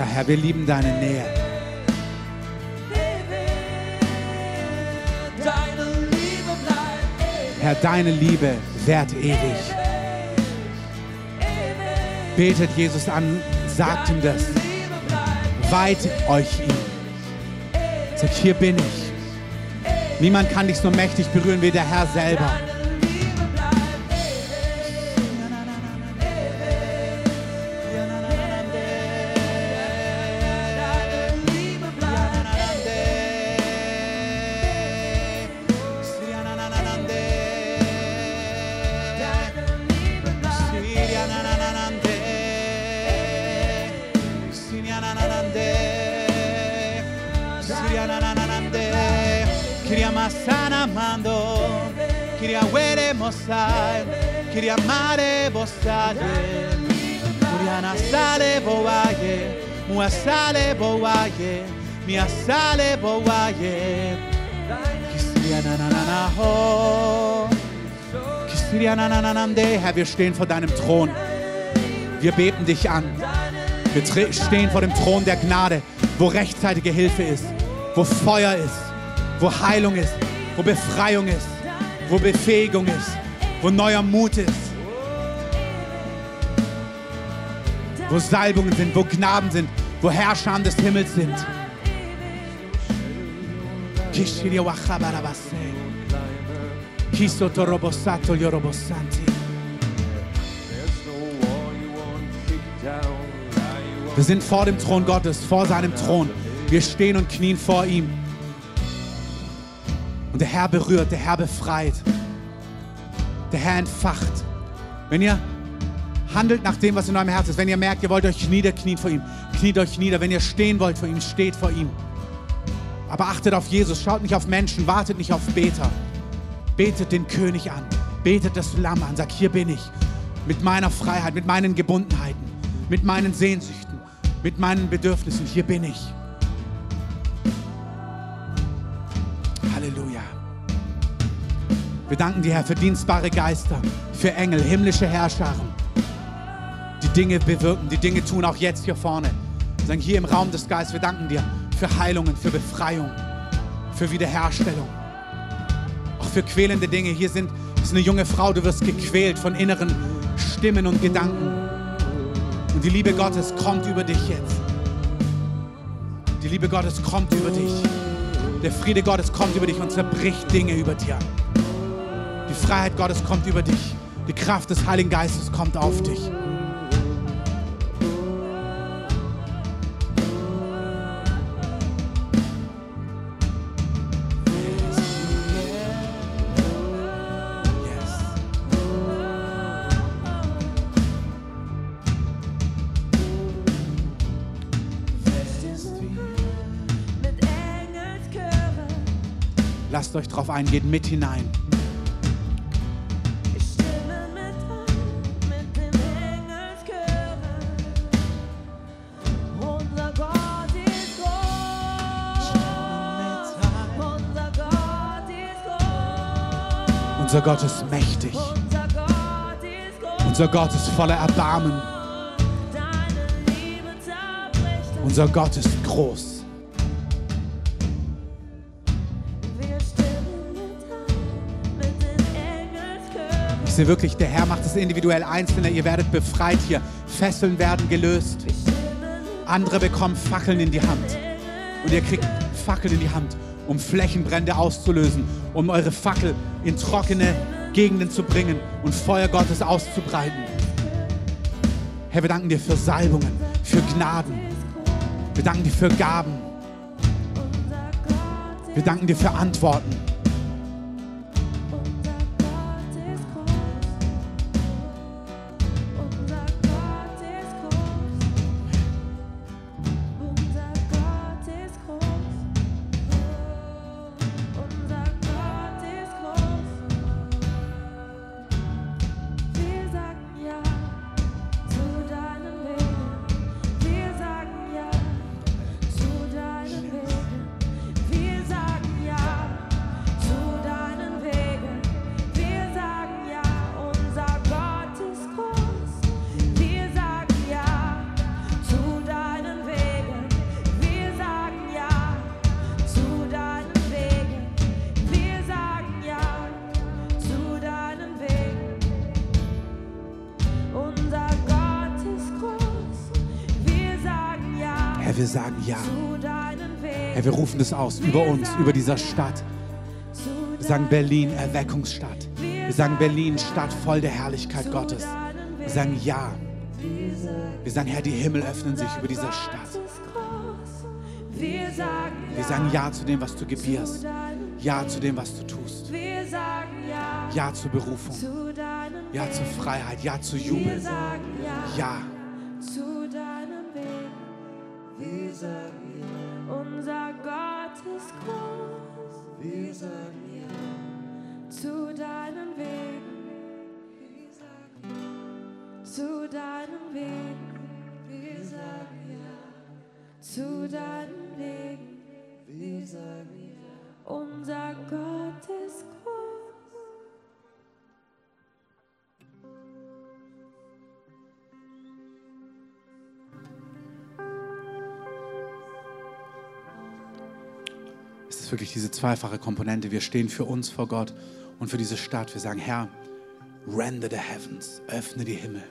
Ja, Herr, wir lieben deine Nähe. Herr, deine Liebe währt ewig. Betet Jesus an, sagt ihm das. Weiht euch ihm. Sagt, hier bin ich. Niemand kann dich so mächtig berühren wie der Herr selber. Boaye. Muasale boaye. Miasale boaye. Kisirianananaho. Kisirianananande. Herr, wir stehen vor deinem Thron. Wir beten dich an. Wir stehen vor dem Thron der Gnade, wo rechtzeitige Hilfe ist, wo Feuer ist, wo Heilung ist, wo Befreiung ist, wo Befähigung ist, wo neuer Mut ist, wo Salbungen sind, wo Gnaden sind, wo Herrscher des Himmels sind. Wir sind vor dem Thron Gottes, vor seinem Thron. Wir stehen und knien vor ihm. Und der Herr berührt, der Herr befreit. Der Herr entfacht. Wenn ihr handelt nach dem, was in eurem Herzen ist, wenn ihr merkt, ihr wollt euch niederknien vor ihm, kniet euch nieder. Wenn ihr stehen wollt vor ihm, steht vor ihm. Aber achtet auf Jesus, schaut nicht auf Menschen, wartet nicht auf Beter. Betet den König an, betet das Lamm an, sagt, hier bin ich. Mit meiner Freiheit, mit meinen Gebundenheiten, mit meinen Sehnsüchten, mit meinen Bedürfnissen, hier bin ich. Halleluja. Wir danken dir, Herr, für dienstbare Geister, für Engel, himmlische Herrscharen, die Dinge bewirken, die Dinge tun, auch jetzt hier vorne. Sagen hier im Raum des Geistes, wir danken dir für Heilungen, für Befreiung, für Wiederherstellung, auch für quälende Dinge. Hier sind, ist eine junge Frau, du wirst gequält von inneren Stimmen und Gedanken. Und die Liebe Gottes kommt über dich jetzt. Die Liebe Gottes kommt über dich. Der Friede Gottes kommt über dich und zerbricht Dinge über dir. Die Freiheit Gottes kommt über dich. Die Kraft des Heiligen Geistes kommt auf dich. Lasst euch drauf ein, geht mit hinein. Unser Gott ist mächtig. Unser Gott ist voller Erbarmen. Unser Gott ist groß. Ich sehe wirklich, der Herr macht es individuell Einzelne. Ihr werdet befreit hier. Fesseln werden gelöst. Andere bekommen Fackeln in die Hand. Und ihr kriegt Fackeln in die Hand, um Flächenbrände auszulösen, um eure Fackel in trockene Gegenden zu bringen und Feuer Gottes auszubreiten. Herr, wir danken dir für Salbungen, für Gnaden. Wir danken dir für Gaben. Wir danken dir für Antworten. Sagen ja. Herr, wir rufen das aus über uns, über dieser Stadt. Wir sagen Berlin, Erweckungsstadt. Wir sagen Berlin, Stadt voll der Herrlichkeit Gottes. Wir sagen ja. Wir sagen, Herr, die Himmel öffnen sich über dieser Stadt. Wir sagen ja zu dem, was du gebierst. Ja zu dem, was du tust. Ja zur Berufung. Ja zur Freiheit. Ja zu Jubel. ja sagen ja, Unser Gott ist groß. wir sagen ja, Zu deinen Wegen, wir sagen ja, zu deinen Wegen, wir sagen ja, zu deinen Wegen. wir sagen ja. Unser Gott ist groß. Ist wirklich diese zweifache Komponente. Wir stehen für uns vor Gott und für diese Stadt. Wir sagen, Herr, render the heavens, öffne die Himmel.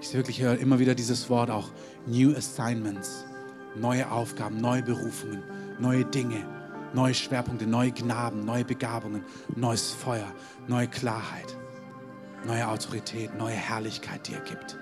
Ich wirklich höre immer wieder dieses Wort auch, New Assignments, neue Aufgaben, neue Berufungen, neue Dinge, neue Schwerpunkte, neue Gnaden, neue Begabungen, neues Feuer, neue Klarheit, neue Autorität, neue Herrlichkeit, die er gibt.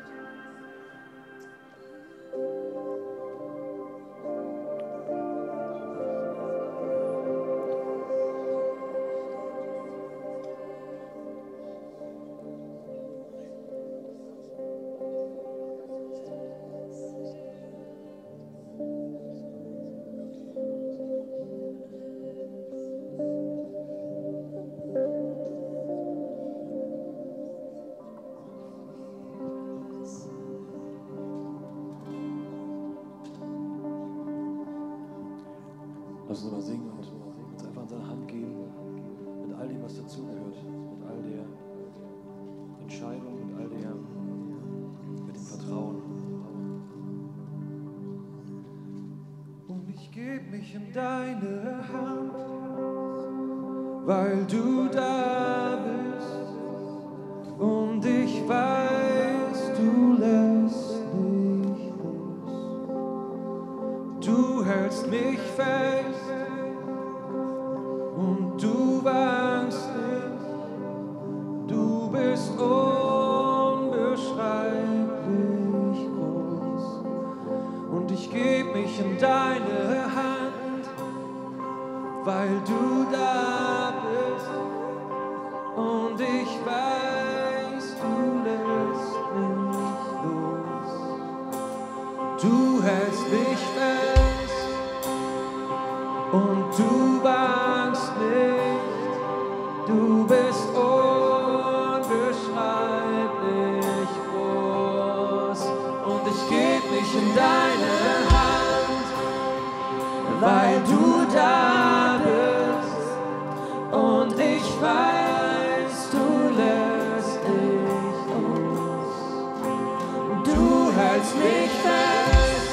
Hältst mich fest.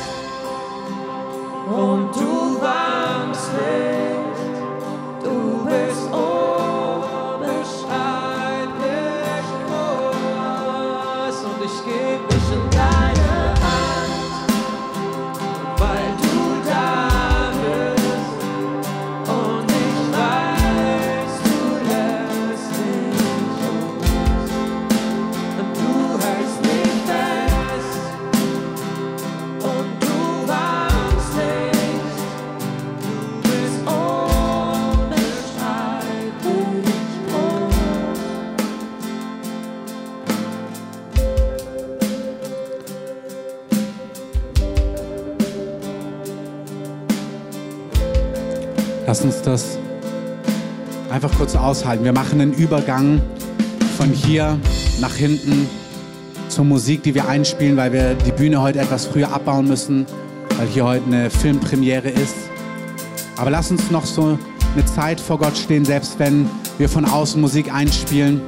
Und du Lass uns das einfach kurz aushalten. Wir machen einen Übergang von hier nach hinten zur Musik, die wir einspielen, weil wir die Bühne heute etwas früher abbauen müssen, weil hier heute eine Filmpremiere ist. Aber lass uns noch so eine Zeit vor Gott stehen, selbst wenn wir von außen Musik einspielen.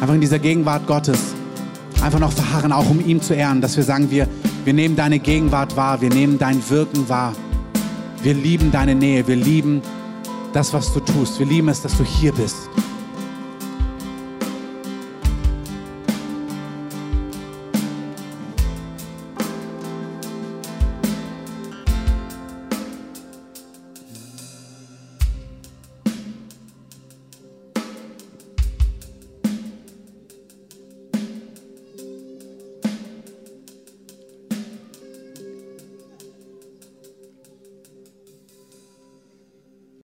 Einfach in dieser Gegenwart Gottes. Einfach noch verharren, auch um ihm zu ehren, dass wir sagen, wir, wir nehmen deine Gegenwart wahr, wir nehmen dein Wirken wahr. Wir lieben deine Nähe, wir lieben das, was du tust. Wir lieben es, dass du hier bist.